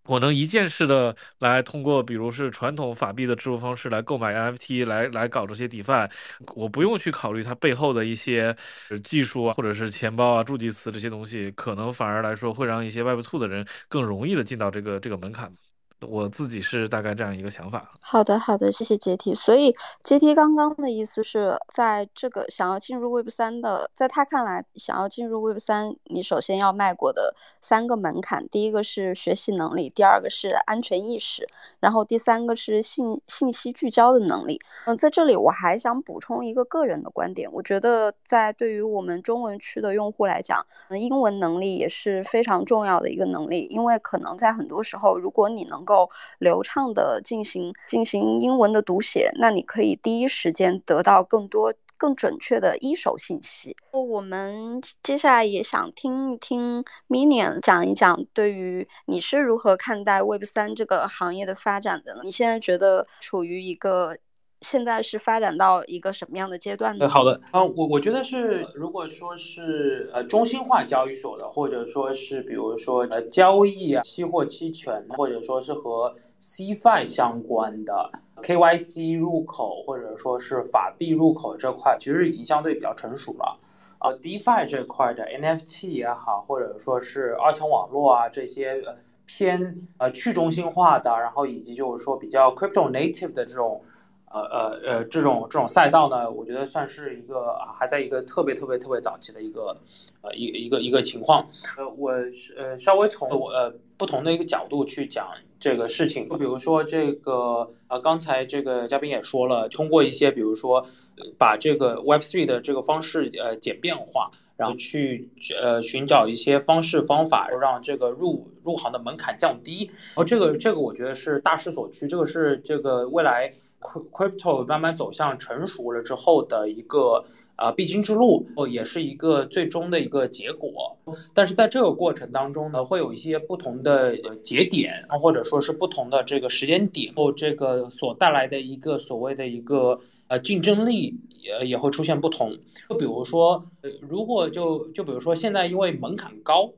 我能一键式的来通过，比如是传统法币的支付方式来购买 NFT，来来搞这些 DeFi，我不用去考虑它背后的一些技术啊，或者是钱包啊、助记词这些东西，可能反而来说会让一些 Web2 的人更容易的进到这个这个门槛。我自己是大概这样一个想法。好的，好的，谢谢阶梯。所以阶梯刚刚的意思是在这个想要进入 Web 三的，在他看来，想要进入 Web 三，你首先要迈过的三个门槛，第一个是学习能力，第二个是安全意识，然后第三个是信信息聚焦的能力。嗯，在这里我还想补充一个个人的观点，我觉得在对于我们中文区的用户来讲，英文能力也是非常重要的一个能力，因为可能在很多时候，如果你能够流畅的进行进行英文的读写，那你可以第一时间得到更多更准确的一手信息。我们接下来也想听一听 Minion 讲一讲，对于你是如何看待 Web 三这个行业的发展的呢？你现在觉得处于一个？现在是发展到一个什么样的阶段呢？好的，嗯，我我觉得是，如果说是呃中心化交易所的，或者说是比如说呃交易啊、期货期权，或者说是和 CFI 相关的 KYC 入口，或者说是法币入口这块，其实已经相对比较成熟了。呃，DeFi 这块的 NFT 也好，或者说是二层网络啊这些偏呃去中心化的，然后以及就是说比较 Crypto Native 的这种。呃呃呃，这种这种赛道呢，我觉得算是一个还在一个特别特别特别早期的一个呃一一个一个情况。呃，我呃稍微从我呃不同的一个角度去讲这个事情，就比如说这个呃刚才这个嘉宾也说了，通过一些比如说把这个 Web3 的这个方式呃简便化。然后去呃寻找一些方式方法，让这个入入行的门槛降低。然后这个这个我觉得是大势所趋，这个是这个未来 crypto 慢慢走向成熟了之后的一个呃必经之路，哦，也是一个最终的一个结果。但是在这个过程当中呢，会有一些不同的节点，或者说是不同的这个时间点，后这个所带来的一个所谓的一个。呃，竞争力也也会出现不同。就比如说，呃，如果就就比如说，现在因为门槛高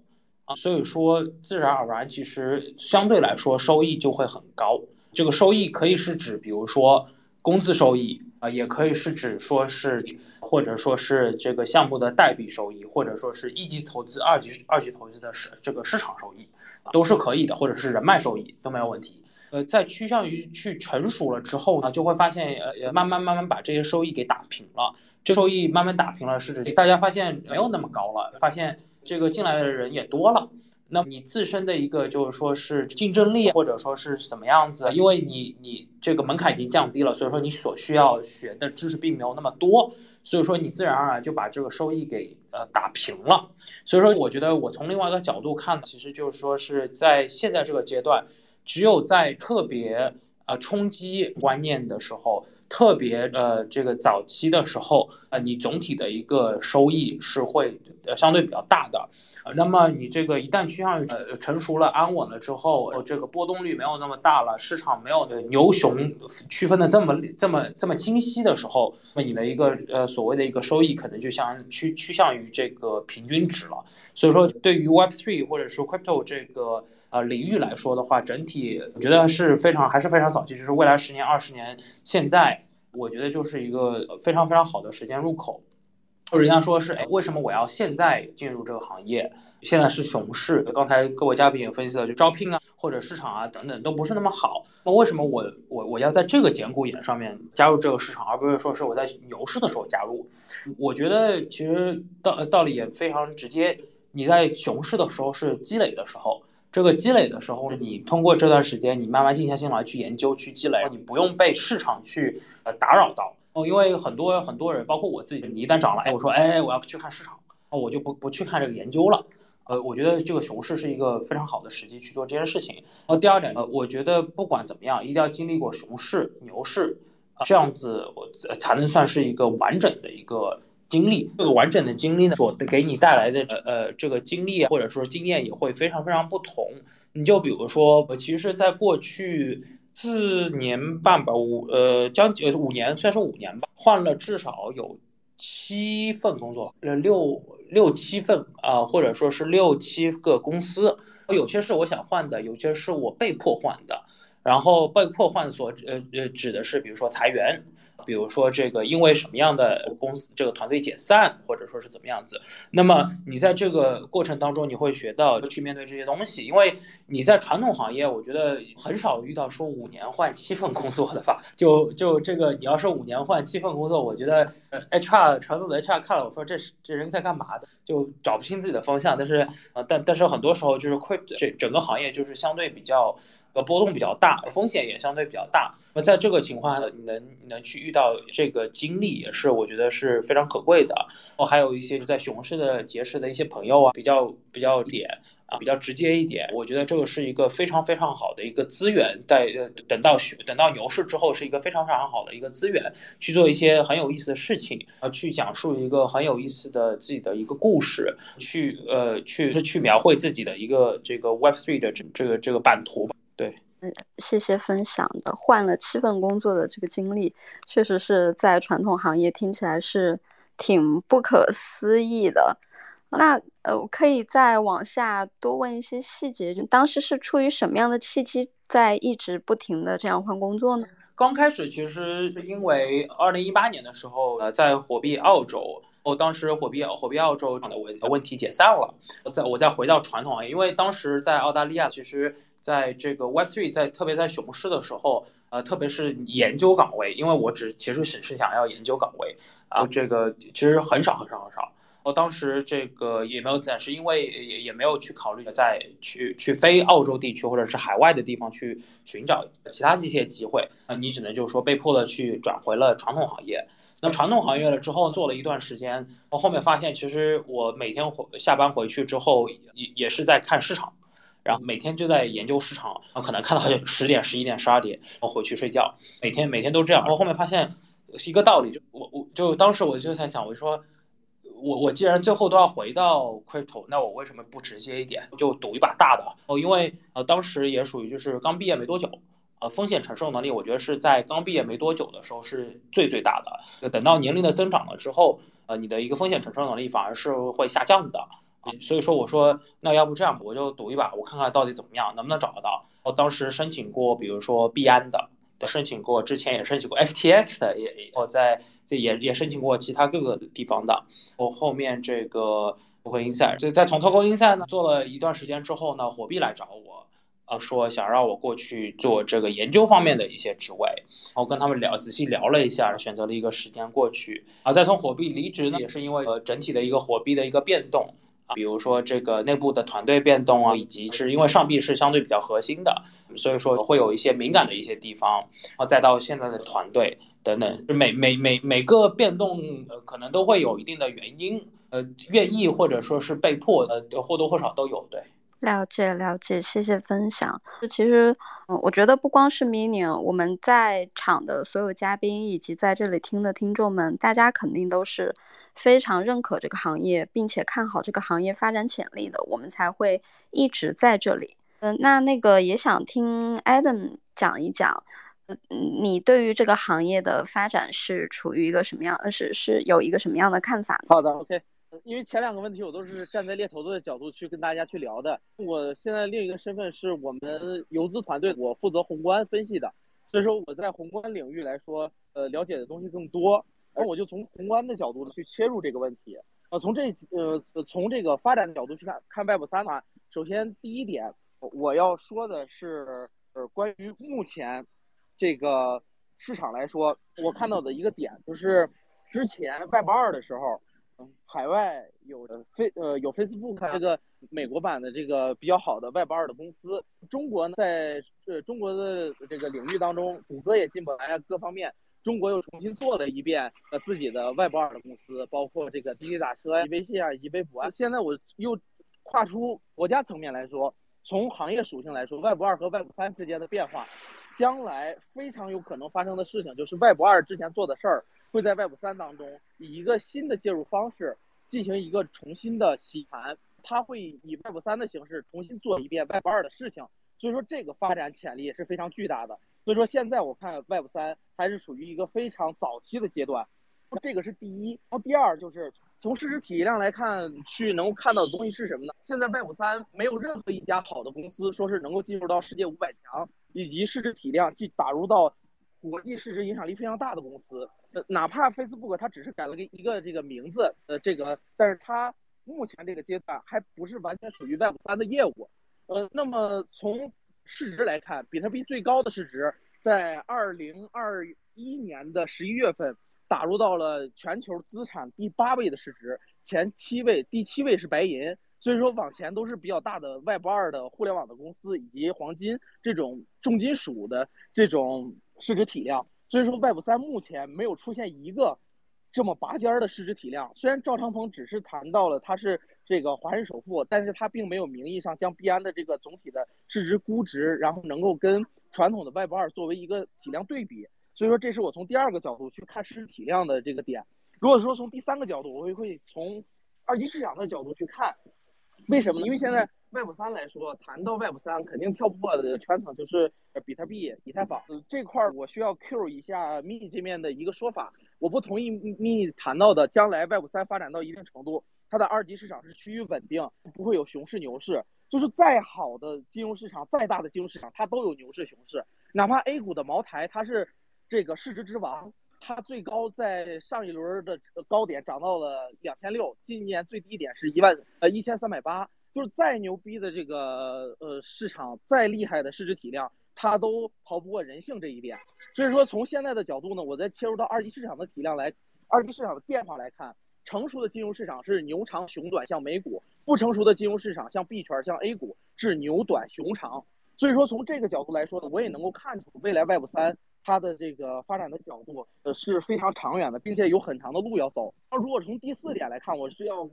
啊，所以说自然而然，其实相对来说收益就会很高。这个收益可以是指，比如说工资收益啊，也可以是指说是或者说是这个项目的代币收益，或者说是一级投资、二级二级投资的市这个市场收益，都是可以的，或者是人脉收益都没有问题。呃，在趋向于去成熟了之后呢，就会发现，呃，慢慢慢慢把这些收益给打平了。这收益慢慢打平了，是指大家发现没有那么高了，发现这个进来的人也多了。那你自身的一个就是说是竞争力，或者说是什么样子？因为你你这个门槛已经降低了，所以说你所需要学的知识并没有那么多，所以说你自然而然就把这个收益给呃打平了。所以说，我觉得我从另外一个角度看呢，其实就是说是在现在这个阶段。只有在特别呃冲击观念的时候，特别呃这个早期的时候，呃你总体的一个收益是会呃相对比较大的。那么你这个一旦趋向于呃成熟了、安稳了之后，这个波动率没有那么大了，市场没有牛熊区分的这么这么这么清晰的时候，那你的一个呃所谓的一个收益可能就相趋趋向于这个平均值了。所以说，对于 Web3 或者说 Crypto 这个呃领域来说的话，整体我觉得是非常还是非常早期，就是未来十年、二十年，现在我觉得就是一个非常非常好的时间入口。人家说是，哎，为什么我要现在进入这个行业？现在是熊市。刚才各位嘉宾也分析了，就招聘啊，或者市场啊等等都不是那么好。那为什么我我我要在这个节骨眼上面加入这个市场，而不是说是我在牛市的时候加入？我觉得其实道道理也非常直接。你在熊市的时候是积累的时候，这个积累的时候，你通过这段时间，你慢慢静下心来去研究、去积累，你不用被市场去呃打扰到。哦，因为很多很多人，包括我自己，你一旦涨了，哎，我说，哎，我要去看市场，我就不不去看这个研究了。呃，我觉得这个熊市是一个非常好的时机去做这件事情。呃，第二点，呃，我觉得不管怎么样，一定要经历过熊市、牛市，这样子我才能算是一个完整的一个经历。这个完整的经历呢，所给你带来的呃呃这个经历或者说经验也会非常非常不同。你就比如说，我其实在过去。四年半吧，五呃将近五年，算是五年吧，换了至少有七份工作，呃六六七份啊，或者说是六七个公司，有些是我想换的，有些是我被迫换的，然后被迫换所呃呃指的是比如说裁员。比如说这个，因为什么样的公司这个团队解散，或者说是怎么样子，那么你在这个过程当中，你会学到去面对这些东西。因为你在传统行业，我觉得很少遇到说五年换七份工作的吧。就就这个，你要是五年换七份工作，我觉得 HR 传统的 HR 看了我说这是这人在干嘛的，就找不清自己的方向。但是呃，但但是很多时候就是会这整个行业就是相对比较。波动比较大，风险也相对比较大。那在这个情况下，你能能去遇到这个经历，也是我觉得是非常可贵的。我还有一些在熊市的结识的一些朋友啊，比较比较点啊，比较直接一点。我觉得这个是一个非常非常好的一个资源，在呃等到熊等到牛市之后，是一个非常非常好的一个资源，去做一些很有意思的事情啊，去讲述一个很有意思的自己的一个故事，去呃去去描绘自己的一个这个 Web Three 的这这个这个版图吧。对，嗯，谢谢分享的。换了七份工作的这个经历，确实是在传统行业听起来是挺不可思议的。那呃，我可以再往下多问一些细节，就当时是出于什么样的契机，在一直不停的这样换工作呢？刚开始其实是因为二零一八年的时候，呃，在火币澳洲。我当时火币火币澳洲的问问题解散了，我再我再回到传统行业，因为当时在澳大利亚其实在这个 Web3 在特别在熊市的时候，呃，特别是研究岗位，因为我只其实只是想要研究岗位，啊，这个其实很少很少很少。我当时这个也没有暂时，因为也也没有去考虑在去去非澳洲地区或者是海外的地方去寻找其他一些机会，啊你只能就是说被迫的去转回了传统行业。那传统行业了之后做了一段时间，我后面发现其实我每天回下班回去之后也也是在看市场，然后每天就在研究市场，可能看到十点、十一点、十二点，我回去睡觉，每天每天都这样。我后面发现一个道理，就我我就当时我就在想，我就说。我我既然最后都要回到 crypto，那我为什么不直接一点就赌一把大的？哦，因为呃当时也属于就是刚毕业没多久，呃风险承受能力我觉得是在刚毕业没多久的时候是最最大的。等到年龄的增长了之后，呃你的一个风险承受能力反而是会下降的。所以说我说那要不这样吧，我就赌一把，我看看到底怎么样，能不能找得到。我当时申请过，比如说币安的。申请过，之前也申请过 FTX 的，也我在这也也申请过其他各个地方的。我后面这个 Token Insight，就在从 Token Insight 呢做了一段时间之后呢，火币来找我，呃，说想让我过去做这个研究方面的一些职位。我跟他们聊，仔细聊了一下，选择了一个时间过去。啊，再从火币离职呢，也是因为呃整体的一个火币的一个变动。比如说这个内部的团队变动啊，以及是因为上币是相对比较核心的，所以说会有一些敏感的一些地方，然后再到现在的团队等等，每每每每个变动呃可能都会有一定的原因，呃愿意或者说是被迫的或多或少都有。对，了解了解，谢谢分享。其实嗯，我觉得不光是 Mini，我们在场的所有嘉宾以及在这里听的听众们，大家肯定都是。非常认可这个行业，并且看好这个行业发展潜力的，我们才会一直在这里。嗯，那那个也想听 Adam 讲一讲，嗯，你对于这个行业的发展是处于一个什么样？呃，是是有一个什么样的看法？好的，OK。因为前两个问题我都是站在猎头的角度去跟大家去聊的。我现在另一个身份是我们游资团队，我负责宏观分析的，所以说我在宏观领域来说，呃，了解的东西更多。而我就从宏观的角度去切入这个问题，呃，从这呃从这个发展的角度去看看 Web 三呢，首先第一点我要说的是，呃，关于目前这个市场来说，我看到的一个点就是，之前 Web 二的时候，海外有飞呃有 Facebook 这个美国版的这个比较好的 Web 二的公司，中国呢在呃中国的这个领域当中，谷歌也进不来，各方面。中国又重新做了一遍呃自己的 Web 二的公司，包括这个滴滴打车呀、微信啊、以及微博啊。现在我又跨出国家层面来说，从行业属性来说，Web 二和 Web 三之间的变化，将来非常有可能发生的事情就是 Web 二之前做的事儿会在 Web 三当中以一个新的介入方式进行一个重新的洗盘，它会以 Web 三的形式重新做一遍 Web 二的事情。所以说这个发展潜力也是非常巨大的。所以说现在我看 Web 三还是属于一个非常早期的阶段，这个是第一。然后第二就是从市值体量来看，去能够看到的东西是什么呢？现在 Web 三没有任何一家好的公司说是能够进入到世界五百强，以及市值体量进打入到国际市值影响力非常大的公司。呃，哪怕 Facebook 它只是改了个一个这个名字，呃，这个，但是它目前这个阶段还不是完全属于 Web 三的业务。呃，那么从市值来看，比特币最高的市值在二零二一年的十一月份打入到了全球资产第八位的市值，前七位第七位是白银，所以说往前都是比较大的 Web 二的互联网的公司以及黄金这种重金属的这种市值体量，所以说 Web 三目前没有出现一个这么拔尖儿的市值体量。虽然赵长鹏只是谈到了他是。这个华人首富，但是他并没有名义上将币安的这个总体的市值估值，然后能够跟传统的 Web 二作为一个体量对比，所以说这是我从第二个角度去看市值体量的这个点。如果说从第三个角度，我会会从二级市场的角度去看，为什么呢？因为现在 Web 三来说，谈到 Web 三，肯定跳不过的圈层就是比特币、以太坊这块儿，我需要 Q 一下 Mini 这面的一个说法，我不同意 Mini 谈到的将来 Web 三发展到一定程度。它的二级市场是趋于稳定，不会有熊市牛市。就是再好的金融市场，再大的金融市场，它都有牛市熊市。哪怕 A 股的茅台，它是这个市值之王，它最高在上一轮的高点涨到了两千六，今年最低点是一万呃一千三百八。就是再牛逼的这个呃市场，再厉害的市值体量，它都逃不过人性这一点。所以说，从现在的角度呢，我再切入到二级市场的体量来，二级市场的变化来看，成熟的金融市场是牛长熊短，像美股；不成熟的金融市场，像币圈、像 A 股是牛短熊长。所以说，从这个角度来说呢，我也能够看出未来 Web 三它的这个发展的角度呃是非常长远的，并且有很长的路要走。那如果从第四点来看，我是要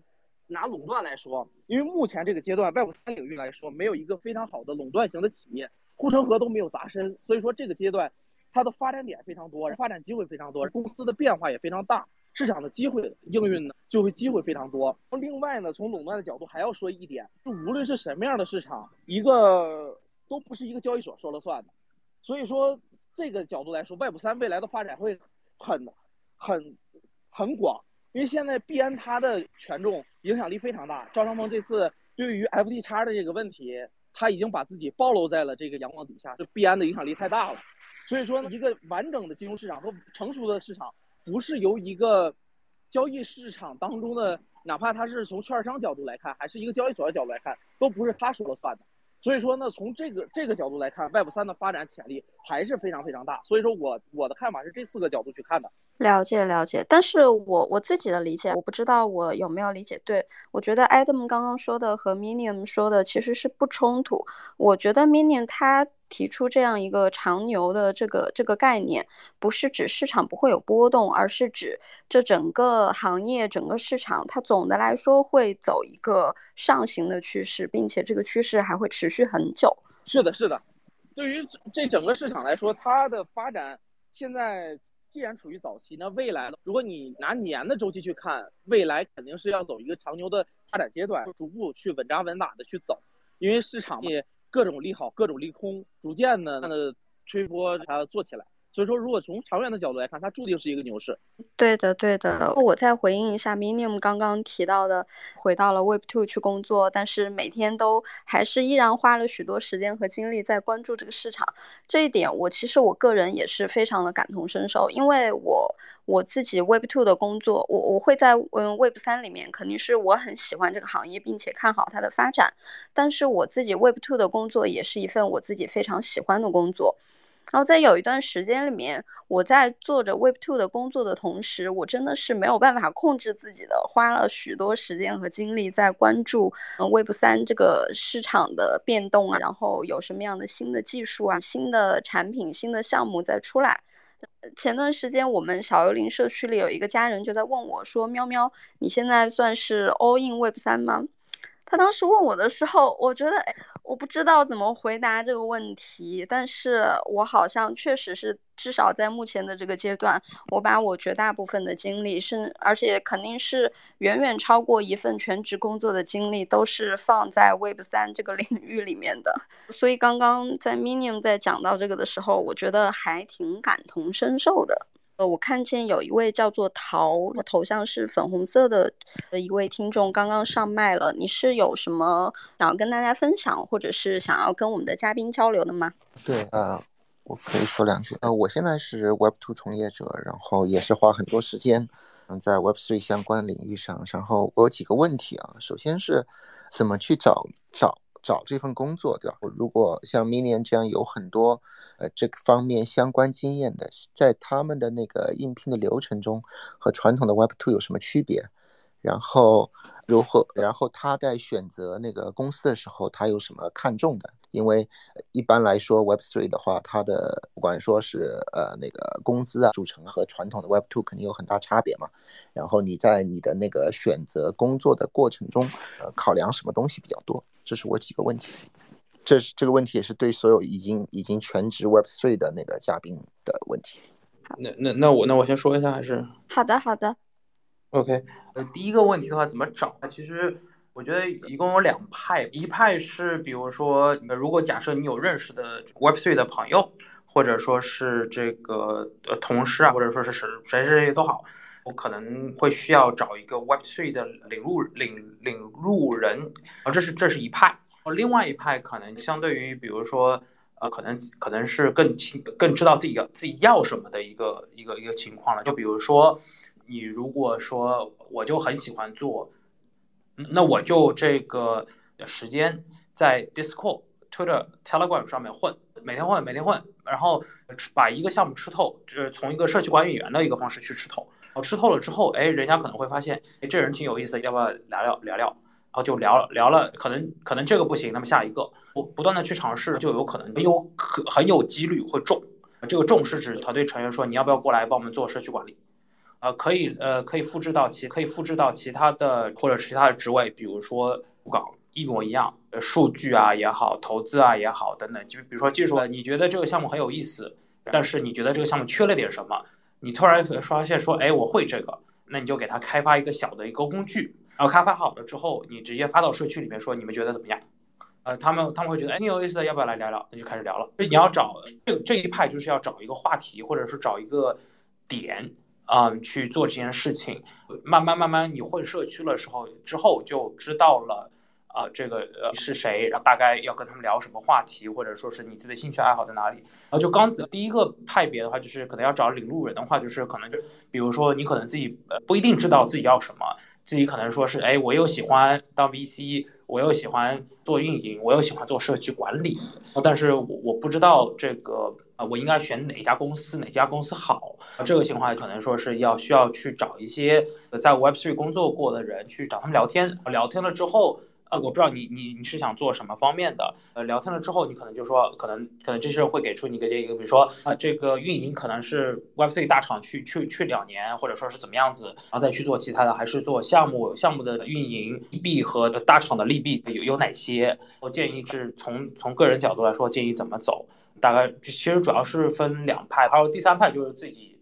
拿垄断来说，因为目前这个阶段 Web 三领域来说，没有一个非常好的垄断型的企业，护城河都没有砸深，所以说这个阶段。它的发展点非常多，发展机会非常多，公司的变化也非常大，市场的机会应运呢就会机会非常多。另外呢，从垄断的角度还要说一点，就无论是什么样的市场，一个都不是一个交易所说了算的。所以说这个角度来说，Web 三未来的发展会很、很、很广，因为现在币安它的权重影响力非常大。赵长鹏这次对于 FTX 的这个问题，他已经把自己暴露在了这个阳光底下，就币安的影响力太大了。所以说，一个完整的金融市场和成熟的市场，不是由一个交易市场当中的，哪怕他是从券商角度来看，还是一个交易所的角度来看，都不是他说了算的。所以说呢，从这个这个角度来看，Web 三的发展潜力还是非常非常大。所以说我我的看法是这四个角度去看的。了解了解，但是我我自己的理解，我不知道我有没有理解对。我觉得 Adam 刚刚说的和 Minium 说的其实是不冲突。我觉得 Minium 他提出这样一个长牛的这个这个概念，不是指市场不会有波动，而是指这整个行业整个市场它总的来说会走一个上行的趋势，并且这个趋势还会持续很久。是的，是的。对于这整个市场来说，它的发展现在。既然处于早期，那未来呢？如果你拿年的周期去看，未来肯定是要走一个长牛的发展阶段，逐步去稳扎稳打的去走，因为市场也各种利好，各种利空，逐渐的吹波它做起来。所以说，如果从长远的角度来看，它注定是一个牛市。对的，对的。我再回应一下 Minium 刚刚提到的，回到了 Web Two 去工作，但是每天都还是依然花了许多时间和精力在关注这个市场。这一点，我其实我个人也是非常的感同身受，因为我我自己 Web Two 的工作，我我会在嗯 Web 三里面，肯定是我很喜欢这个行业，并且看好它的发展。但是我自己 Web Two 的工作也是一份我自己非常喜欢的工作。然后在有一段时间里面，我在做着 Web Two 的工作的同时，我真的是没有办法控制自己的，花了许多时间和精力在关注 Web 三这个市场的变动啊，然后有什么样的新的技术啊、新的产品、新的项目在出来。前段时间我们小幽灵社区里有一个家人就在问我说：“喵喵，你现在算是 All in Web 三吗？”他当时问我的时候，我觉得，哎，我不知道怎么回答这个问题，但是我好像确实是，至少在目前的这个阶段，我把我绝大部分的精力，甚，而且肯定是远远超过一份全职工作的精力，都是放在 Web 三这个 领域里面的。所以刚刚在 Minium 在讲到这个的时候，我觉得还挺感同身受的。呃，我看见有一位叫做桃，头像是粉红色的的一位听众刚刚上麦了。你是有什么想要跟大家分享，或者是想要跟我们的嘉宾交流的吗？对，呃，我可以说两句。呃，我现在是 Web Two 从业者，然后也是花很多时间，在 Web Three 相关领域上。然后我有几个问题啊，首先是怎么去找找找这份工作，对吧？如果像 Minion 这样有很多。呃，这个方面相关经验的，在他们的那个应聘的流程中，和传统的 Web Two 有什么区别？然后如何？然后他在选择那个公司的时候，他有什么看重的？因为一般来说，Web Three 的话，它的不管说是呃那个工资啊组成和传统的 Web Two 肯定有很大差别嘛。然后你在你的那个选择工作的过程中，呃，考量什么东西比较多？这是我几个问题。这是这个问题也是对所有已经已经全职 Web Three 的那个嘉宾的问题。那那那我那我先说一下还是？好的好的。OK，呃，第一个问题的话怎么找？其实我觉得一共有两派，一派是比如说，如果假设你有认识的 Web Three 的朋友，或者说是这个呃同事啊，或者说是谁谁谁都好，我可能会需要找一个 Web Three 的领路领领路人啊，这是这是一派。另外一派可能相对于，比如说，呃，可能可能是更清、更知道自己要自己要什么的一个一个一个情况了。就比如说，你如果说我就很喜欢做，那我就这个时间在 Discord、Twitter、Telegram 上面混，每天混，每天混，然后把一个项目吃透，就是从一个社区管理员的一个方式去吃透。然后吃透了之后，哎，人家可能会发现，哎，这人挺有意思，要不要聊聊聊聊？然后就聊聊了，可能可能这个不行，那么下一个。不不断的去尝试，就有可能有可很有几率会中。这个中是指团队成员说你要不要过来帮我们做社区管理，呃，可以呃可以复制到其可以复制到其他的或者其他的职位，比如说岗一模一样，数据啊也好，投资啊也好等等，就比如说技术，你觉得这个项目很有意思，但是你觉得这个项目缺了点什么，你突然发现说，哎，我会这个，那你就给他开发一个小的一个工具，然后开发好了之后，你直接发到社区里面说，你们觉得怎么样？呃，他们他们会觉得哎挺有意思的，要不要来聊聊？那就开始聊了。所以你要找这这一派，就是要找一个话题，或者是找一个点啊去做这件事情。慢慢慢慢，你混社区的时候之后，就知道了啊这个呃是谁，然后大概要跟他们聊什么话题，或者说是你自己的兴趣爱好在哪里。然后就刚第一个派别的话，就是可能要找领路人的话，就是可能就比如说你可能自己不一定知道自己要什么。自己可能说是，哎，我又喜欢当 VC，我又喜欢做运营，我又喜欢做社区管理，但是我我不知道这个啊，我应该选哪家公司，哪家公司好？这个情况可能说是要需要去找一些在 Web3 工作过的人去找他们聊天，聊天了之后。我不知道你你你是想做什么方面的？呃，聊天了之后，你可能就说，可能可能这些人会给出你一个建议，比如说啊，这个运营可能是 Web3 大厂去去去两年，或者说是怎么样子，然后再去做其他的，还是做项目项目的运营利弊和大厂的利弊有有哪些？我建议是从从个人角度来说，建议怎么走？大概其实主要是分两派，还有第三派就是自己。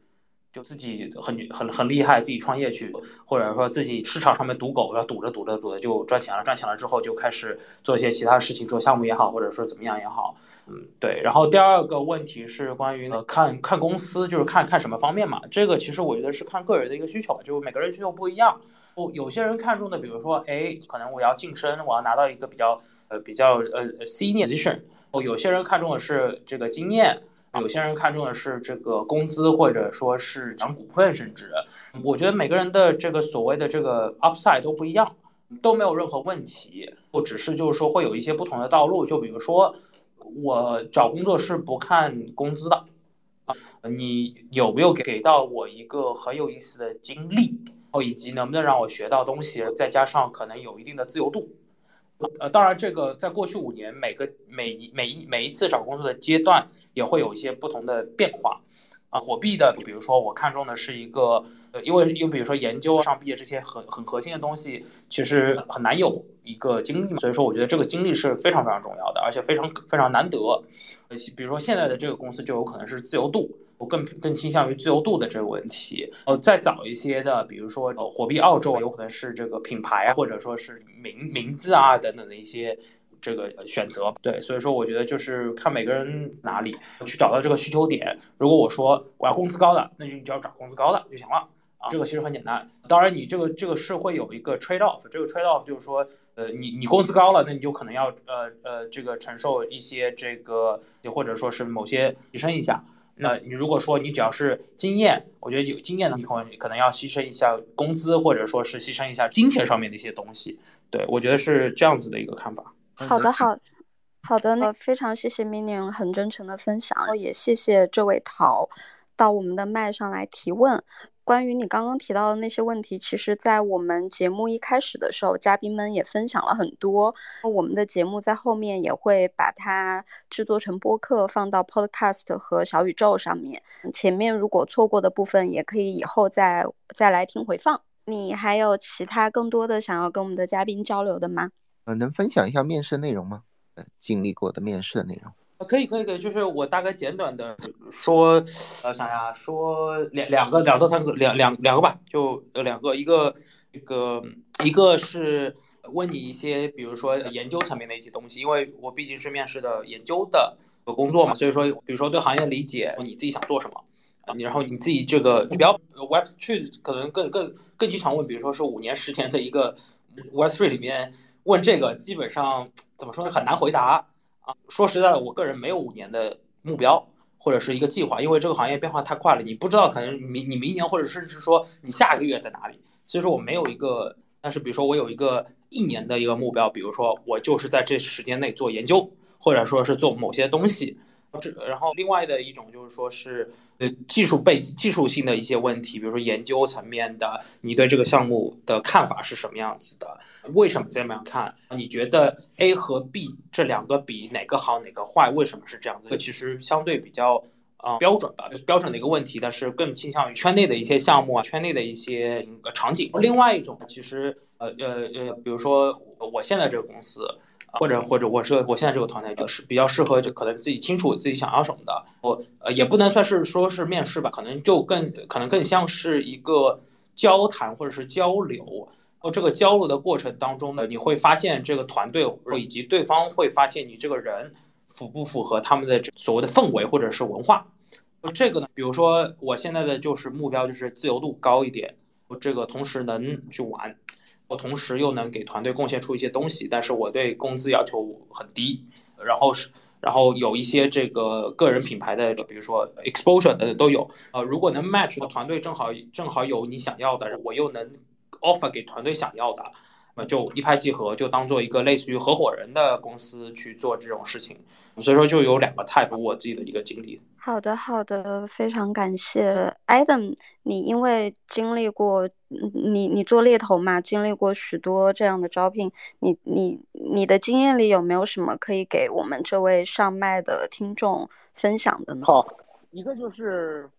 就自己很很很厉害，自己创业去，或者说自己市场上面赌狗，要赌着赌着赌着就赚钱了，赚钱了之后就开始做一些其他事情，做项目也好，或者说怎么样也好，嗯，对。然后第二个问题是关于呃看看公司，就是看看什么方面嘛。这个其实我觉得是看个人的一个需求，就每个人需求不一样。不，有些人看中的，比如说，哎，可能我要晋升，我要拿到一个比较呃比较呃 senior position。哦，有些人看中的是这个经验。有些人看重的是这个工资，或者说是涨股份，甚至我觉得每个人的这个所谓的这个 upside 都不一样，都没有任何问题。我只是就是说会有一些不同的道路。就比如说，我找工作是不看工资的啊，你有没有给到我一个很有意思的经历，哦，以及能不能让我学到东西，再加上可能有一定的自由度。呃，当然，这个在过去五年，每个每一每一每一次找工作的阶段，也会有一些不同的变化。啊，火币的，比如说我看中的是一个，呃，因为因为比如说研究上毕业这些很很核心的东西，其实很难有一个经历，所以说我觉得这个经历是非常非常重要的，而且非常非常难得。呃，比如说现在的这个公司就有可能是自由度。我更更倾向于自由度的这个问题。呃，再早一些的，比如说呃，火币澳洲有可能是这个品牌啊，或者说是名名字啊等等的一些这个选择。对，所以说我觉得就是看每个人哪里去找到这个需求点。如果我说我要工资高的，那就你就要找工资高的就行了啊。这个其实很简单。当然，你这个这个是会有一个 trade off。这个 trade off 就是说，呃，你你工资高了，那你就可能要呃呃这个承受一些这个，或者说是某些提升一下。那你如果说你只要是经验，我觉得有经验的，你可能可能要牺牲一下工资，或者说是牺牲一下金钱上面的一些东西。对我觉得是这样子的一个看法。好的，好好的，那非常谢谢 Minion 很真诚的分享，然后也谢谢这位陶到我们的麦上来提问。关于你刚刚提到的那些问题，其实，在我们节目一开始的时候，嘉宾们也分享了很多。我们的节目在后面也会把它制作成播客，放到 Podcast 和小宇宙上面。前面如果错过的部分，也可以以后再再来听回放。你还有其他更多的想要跟我们的嘉宾交流的吗？呃，能分享一下面试内容吗？呃，经历过的面试的内容。可以可以可以，就是我大概简短的说，呃，想想说两两个两到三个两两两个吧，就呃两个，一个一个一个是问你一些，比如说研究层面的一些东西，因为我毕竟是面试的研究的工作嘛，所以说比如说对行业理解，你自己想做什么啊，你然后你自己这个你不要 Web 去可能更更更经常问，比如说是五年十年的一个 Web Three 里面问这个，基本上怎么说呢，很难回答。啊，说实在的，我个人没有五年的目标或者是一个计划，因为这个行业变化太快了，你不知道可能明你明年或者甚至说你下个月在哪里，所以说我没有一个但是比如说我有一个一年的一个目标，比如说我就是在这十年内做研究，或者说是做某些东西。这然后另外的一种就是说是呃技术背技术性的一些问题，比如说研究层面的，你对这个项目的看法是什么样子的？为什么这么样看？你觉得 A 和 B 这两个比哪个好哪个坏？为什么是这样子？这其实相对比较啊标准吧，标准的一个问题，但是更倾向于圈内的一些项目啊，圈内的一些场景。另外一种其实呃呃呃，比如说我现在这个公司。或者或者我是我现在这个团队就是比较适合，就可能自己清楚自己想要什么的。我呃也不能算是说是面试吧，可能就更可能更像是一个交谈或者是交流。哦，这个交流的过程当中呢，你会发现这个团队以及对方会发现你这个人符不符合他们的所谓的氛围或者是文化。这个呢，比如说我现在的就是目标就是自由度高一点，我这个同时能去玩。我同时又能给团队贡献出一些东西，但是我对工资要求很低，然后是，然后有一些这个个人品牌的，比如说 exposure 等等都有。呃，如果能 match 的团队正好正好有你想要的，我又能 offer 给团队想要的。那就一拍即合，就当做一个类似于合伙人的公司去做这种事情，所以说就有两个 type 我自己的一个经历。好的，好的，非常感谢 Adam，你因为经历过，你你做猎头嘛，经历过许多这样的招聘，你你你的经验里有没有什么可以给我们这位上麦的听众分享的呢？好，一个就是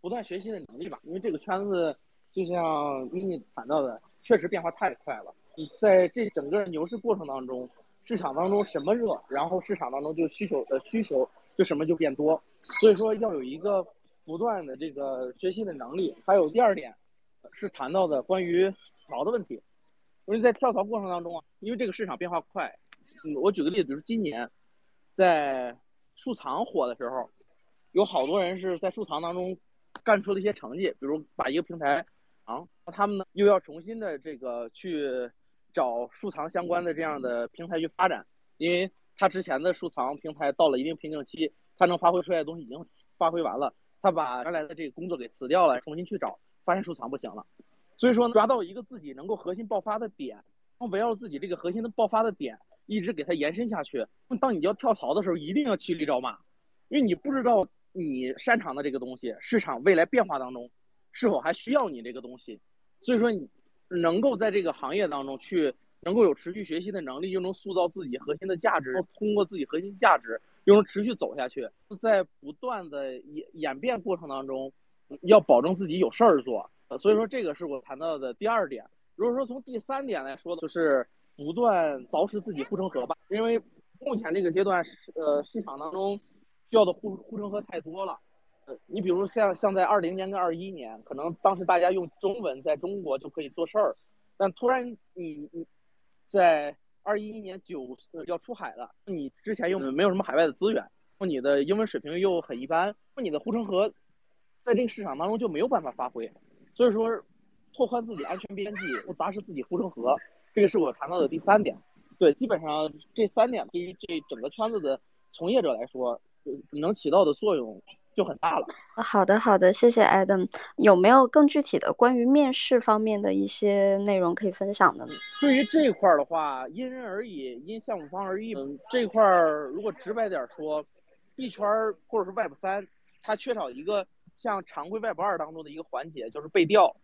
不断学习的能力吧，因为这个圈子就像 mini 谈到的，确实变化太快了。在这整个牛市过程当中，市场当中什么热，然后市场当中就需求的需求就什么就变多，所以说要有一个不断的这个学习的能力。还有第二点，是谈到的关于槽的问题，因为在跳槽过程当中啊，因为这个市场变化快，嗯，我举个例子，比如今年在数藏火的时候，有好多人是在数藏当中干出了一些成绩，比如把一个平台啊，他们呢又要重新的这个去。找数藏相关的这样的平台去发展，因为他之前的数藏平台到了一定瓶颈期，他能发挥出来的东西已经发挥完了，他把原来的这个工作给辞掉了，重新去找，发现数藏不行了，所以说抓到一个自己能够核心爆发的点，围绕自己这个核心的爆发的点，一直给它延伸下去。当你要跳槽的时候，一定要骑驴找马，因为你不知道你擅长的这个东西，市场未来变化当中是否还需要你这个东西，所以说你。能够在这个行业当中去，能够有持续学习的能力，又能塑造自己核心的价值，通过自己核心价值又能持续走下去，在不断的演演变过程当中，要保证自己有事儿做。所以说，这个是我谈到的第二点。如果说从第三点来说，就是不断凿实自己护城河吧，因为目前这个阶段，呃，市场当中需要的护护城河太多了。你比如像像在二零年跟二一年，可能当时大家用中文在中国就可以做事儿，但突然你你在二一年九要出海了，你之前又没有什么海外的资源，你的英文水平又很一般，那你的护城河在这个市场当中就没有办法发挥。所以说，拓宽自己安全边际，不砸实自己护城河，这个是我谈到的第三点。对，基本上这三点对于这整个圈子的从业者来说，能起到的作用。就很大了。好的，好的，谢谢 Adam。有没有更具体的关于面试方面的一些内容可以分享的呢？对于这块儿的话，因人而异，因项目方而异。嗯，这块儿如果直白点说，币圈或者是 Web 三，它缺少一个像常规 Web 二当中的一个环节，就是背调。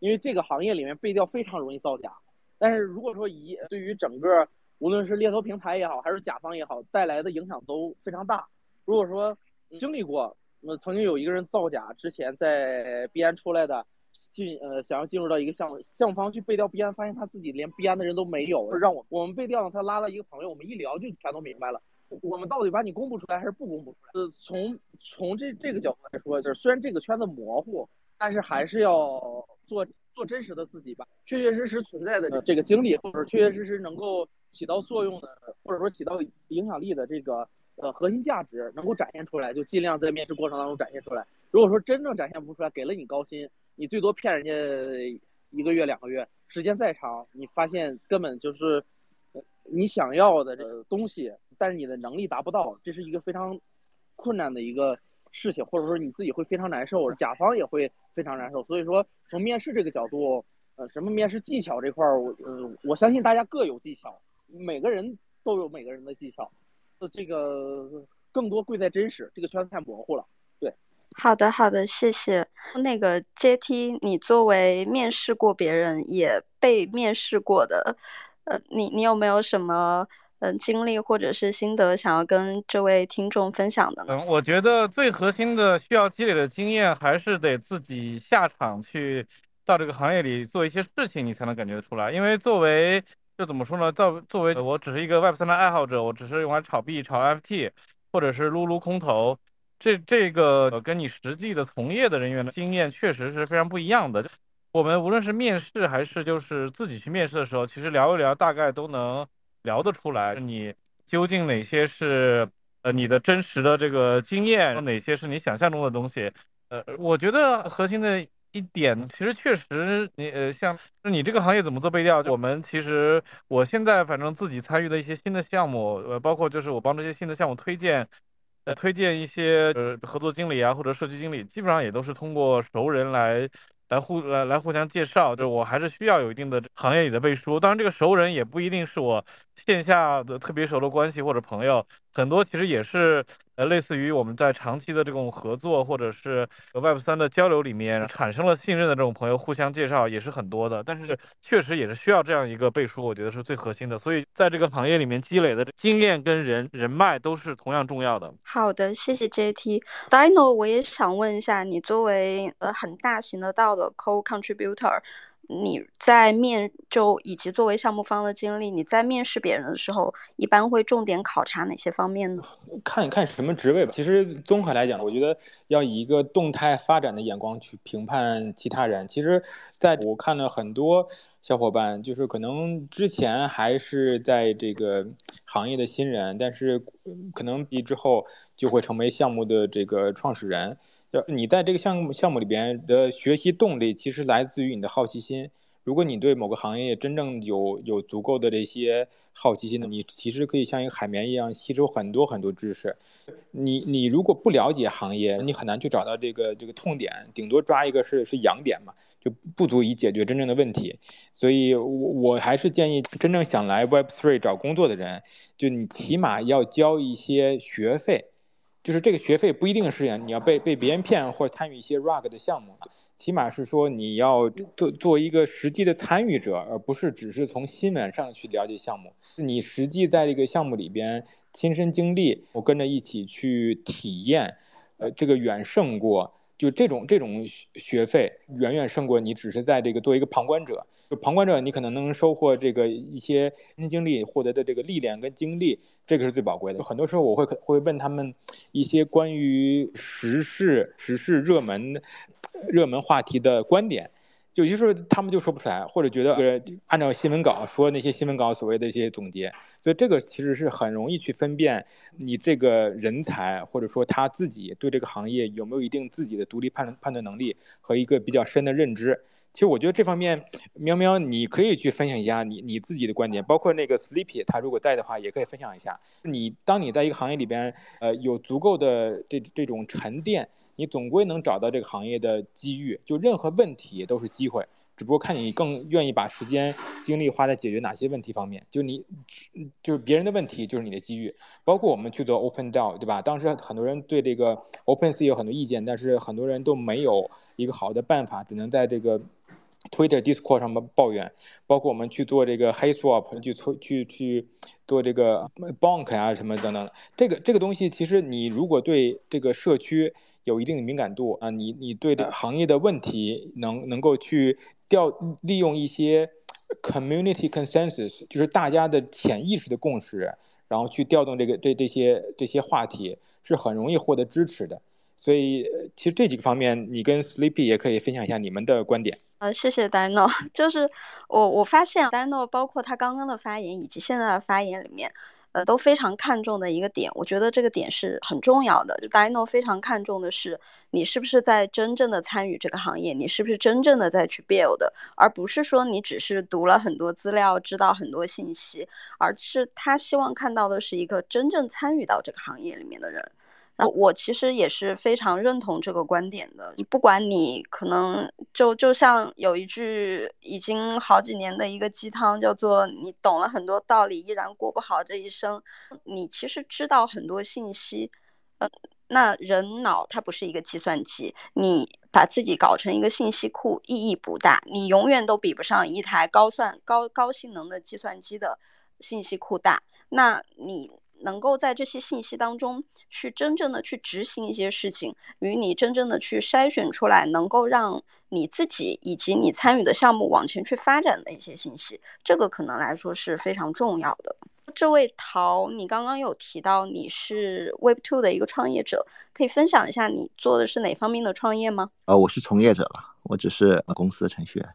因为这个行业里面背调非常容易造假。但是如果说以对于整个无论是猎头平台也好，还是甲方也好，带来的影响都非常大。如果说经历过，那曾经有一个人造假，之前在币安出来的，进呃想要进入到一个项目，项目方去背调币安，发现他自己连币安的人都没有，让我我们背调，他拉了一个朋友，我们一聊就全都明白了。我们到底把你公布出来还是不公布出来？呃，从从这这个角度来说，就是虽然这个圈子模糊，但是还是要做做真实的自己吧，确确实实存在的这个经历，或者确确实实能够起到作用的，或者说起到影响力的这个。呃，核心价值能够展现出来，就尽量在面试过程当中展现出来。如果说真正展现不出来，给了你高薪，你最多骗人家一个月、两个月，时间再长，你发现根本就是你想要的这个东西，但是你的能力达不到，这是一个非常困难的一个事情，或者说你自己会非常难受，甲方也会非常难受。所以说，从面试这个角度，呃，什么面试技巧这块儿，我呃，我相信大家各有技巧，每个人都有每个人的技巧，这个更多贵在真实，这个圈子太模糊了。对，好的，好的，谢谢。那个阶梯，你作为面试过别人也被面试过的，呃，你你有没有什么嗯经历或者是心得想要跟这位听众分享的呢？嗯，我觉得最核心的需要积累的经验，还是得自己下场去。到这个行业里做一些事情，你才能感觉出来。因为作为就怎么说呢？作作为我只是一个 Web 三的爱好者，我只是用来炒币、炒 FT，或者是撸撸空投。这这个跟你实际的从业的人员的经验确实是非常不一样的。我们无论是面试还是就是自己去面试的时候，其实聊一聊，大概都能聊得出来，你究竟哪些是呃你的真实的这个经验，哪些是你想象中的东西。呃，我觉得核心的。一点，其实确实，你呃，像你这个行业怎么做背调？我们其实，我现在反正自己参与的一些新的项目，呃，包括就是我帮这些新的项目推荐，呃，推荐一些呃合作经理啊或者社区经理，基本上也都是通过熟人来。来互来来互相介绍，就我还是需要有一定的行业里的背书。当然，这个熟人也不一定是我线下的特别熟的关系或者朋友，很多其实也是呃类似于我们在长期的这种合作或者是 Web 三的交流里面产生了信任的这种朋友，互相介绍也是很多的。但是确实也是需要这样一个背书，我觉得是最核心的。所以在这个行业里面积累的经验跟人人脉都是同样重要的。好的，谢谢 JT Dino，我也想问一下，你作为呃很大型的道。的 co-contributor，你在面就以及作为项目方的经历，你在面试别人的时候，一般会重点考察哪些方面呢？看一看什么职位吧。其实综合来讲，我觉得要以一个动态发展的眼光去评判其他人。其实，在我看了很多小伙伴，就是可能之前还是在这个行业的新人，但是可能毕之后就会成为项目的这个创始人。你在这个项目项目里边的学习动力，其实来自于你的好奇心。如果你对某个行业真正有有足够的这些好奇心的，你其实可以像一个海绵一样吸收很多很多知识。你你如果不了解行业，你很难去找到这个这个痛点，顶多抓一个是是痒点嘛，就不足以解决真正的问题。所以，我我还是建议真正想来 Web Three 找工作的人，就你起码要交一些学费。就是这个学费不一定是你要被被别人骗或者参与一些 rug 的项目，起码是说你要做做一个实际的参与者，而不是只是从新闻上去了解项目。你实际在这个项目里边亲身经历，我跟着一起去体验，呃，这个远胜过就这种这种学费远远胜过你只是在这个做一个旁观者。就旁观者，你可能能收获这个一些人生经历获得的这个历练跟经历。这个是最宝贵的。很多时候我会会问他们一些关于时事、时事热门、热门话题的观点，有些时候他们就说不出来，或者觉得按照新闻稿说那些新闻稿所谓的一些总结。所以这个其实是很容易去分辨你这个人才，或者说他自己对这个行业有没有一定自己的独立判判断能力和一个比较深的认知。其实我觉得这方面，喵喵，你可以去分享一下你你自己的观点，包括那个 Sleepy，他如果在的话，也可以分享一下。你当你在一个行业里边，呃，有足够的这这种沉淀，你总归能找到这个行业的机遇。就任何问题都是机会，只不过看你更愿意把时间精力花在解决哪些问题方面。就你，就是别人的问题就是你的机遇。包括我们去做 Open DAO，对吧？当时很多人对这个 Open Sea 有很多意见，但是很多人都没有一个好的办法，只能在这个。Twitter、Discord 上面抱怨，包括我们去做这个 Hey Swap，去做去去做这个 Bank 啊什么等等，这个这个东西其实你如果对这个社区有一定的敏感度啊，你你对这行业的问题能能够去调利用一些 Community Consensus，就是大家的潜意识的共识，然后去调动这个这这些这些话题，是很容易获得支持的。所以，其实这几个方面，你跟 Sleepy 也可以分享一下你们的观点。呃，谢谢 Dino。就是我我发现 Dino 包括他刚刚的发言以及现在的发言里面，呃，都非常看重的一个点，我觉得这个点是很重要的。就 Dino 非常看重的是，你是不是在真正的参与这个行业，你是不是真正的在去 build，而不是说你只是读了很多资料，知道很多信息，而是他希望看到的是一个真正参与到这个行业里面的人。然后我其实也是非常认同这个观点的。你不管你可能就就像有一句已经好几年的一个鸡汤，叫做“你懂了很多道理，依然过不好这一生”。你其实知道很多信息，呃，那人脑它不是一个计算机，你把自己搞成一个信息库意义不大，你永远都比不上一台高算高高性能的计算机的信息库大。那你。能够在这些信息当中去真正的去执行一些事情，与你真正的去筛选出来，能够让你自己以及你参与的项目往前去发展的一些信息，这个可能来说是非常重要的。这位陶，你刚刚有提到你是 Web Two 的一个创业者，可以分享一下你做的是哪方面的创业吗？呃，我是从业者了，我只是公司的程序员。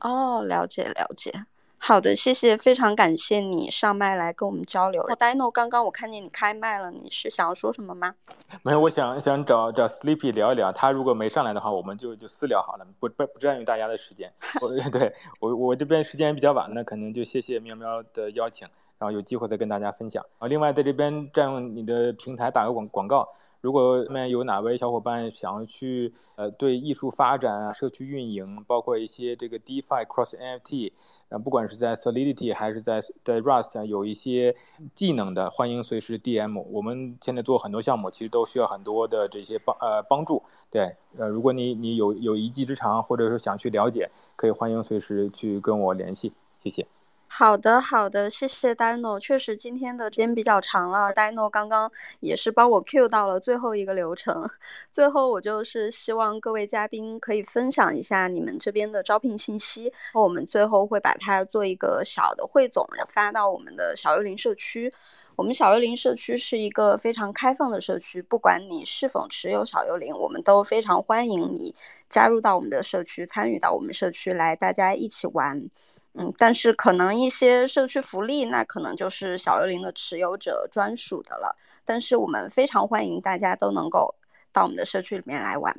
哦，了解了解。好的，谢谢，非常感谢你上麦来跟我们交流。Dino，刚刚我看见你开麦了，你是想要说什么吗？没有，我想想找找 Sleepy 聊一聊，他如果没上来的话，我们就就私聊好了，不不不占用大家的时间。我对我我这边时间比较晚，那可能就谢谢喵喵的邀请，然后有机会再跟大家分享。啊，另外在这边占用你的平台打个广广告。如果面有哪位小伙伴想要去呃对艺术发展啊、社区运营，包括一些这个 DeFi Cross NFT，啊，不管是在 Solidity 还是在在 Rust 有一些技能的，欢迎随时 DM。我们现在做很多项目，其实都需要很多的这些帮呃帮助。对，呃，如果你你有有一技之长，或者说想去了解，可以欢迎随时去跟我联系。谢谢。好的，好的，谢谢 Dino。确实今天的时间比较长了，Dino 刚刚也是帮我 Q 到了最后一个流程。最后我就是希望各位嘉宾可以分享一下你们这边的招聘信息，我们最后会把它做一个小的汇总，发到我们的小幽灵社区。我们小幽灵社区是一个非常开放的社区，不管你是否持有小幽灵，我们都非常欢迎你加入到我们的社区，参与到我们社区来，大家一起玩。嗯，但是可能一些社区福利，那可能就是小幽灵的持有者专属的了。但是我们非常欢迎大家都能够到我们的社区里面来玩。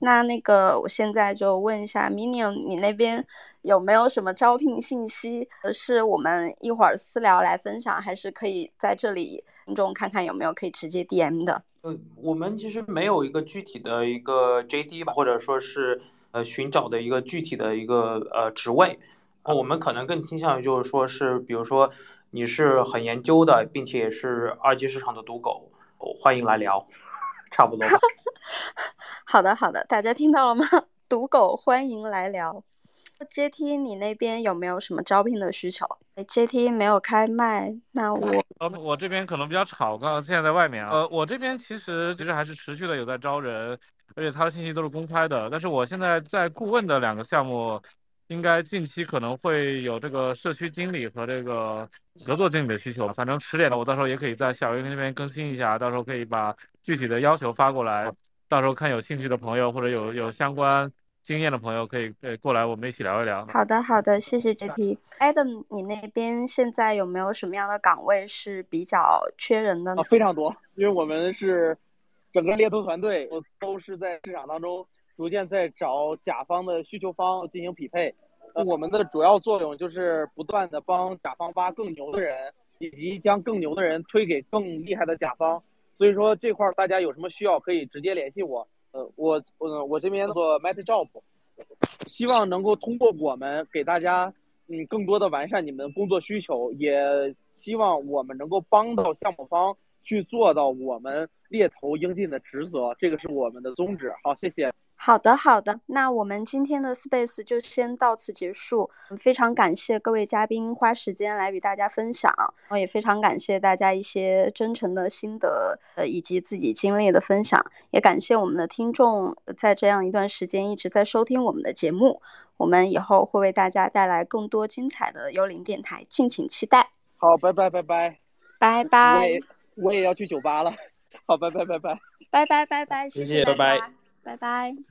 那那个，我现在就问一下 Minion，你那边有没有什么招聘信息？是我们一会儿私聊来分享，还是可以在这里听众看看有没有可以直接 DM 的？呃，我们其实没有一个具体的一个 JD 吧，或者说是呃寻找的一个具体的一个呃职位。我们可能更倾向于就是说是，比如说你是很研究的，并且也是二级市场的赌狗，欢迎来聊，差不多吧。好的，好的，大家听到了吗？赌狗欢迎来聊。JT，你那边有没有什么招聘的需求？JT 没有开麦，那我呃，我这边可能比较吵，刚刚现在在外面啊。呃，我这边其实其实还是持续的有在招人，而且他的信息都是公开的。但是我现在在顾问的两个项目。应该近期可能会有这个社区经理和这个合作经理的需求，反正迟点的我到时候也可以在小云那边更新一下，到时候可以把具体的要求发过来，到时候看有兴趣的朋友或者有有相关经验的朋友可以呃过来我们一起聊一聊。好的好的，谢谢 JT。Adam，你那边现在有没有什么样的岗位是比较缺人的呢？非常多，因为我们是整个猎头团队，都是在市场当中。逐渐在找甲方的需求方进行匹配，我们的主要作用就是不断的帮甲方挖更牛的人，以及将更牛的人推给更厉害的甲方。所以说这块大家有什么需要可以直接联系我。呃，我我我这边做 Meta Job，希望能够通过我们给大家嗯更多的完善你们的工作需求，也希望我们能够帮到项目方去做到我们猎头应尽的职责，这个是我们的宗旨。好，谢谢。好的好的。那我们今天的 space 就先到此结束。非常感谢各位嘉宾花时间来与大家分享然后也非常感谢大家一些真诚的心得呃以及自己经历的分享。也感谢我们的听众在这样一段时间一直在收听我们的节目。我们以后会为大家带来更多精彩的幽灵电台敬请期待。好拜拜拜拜。拜拜我也要去酒吧了。好拜拜拜拜。拜拜拜拜谢谢拜拜拜拜。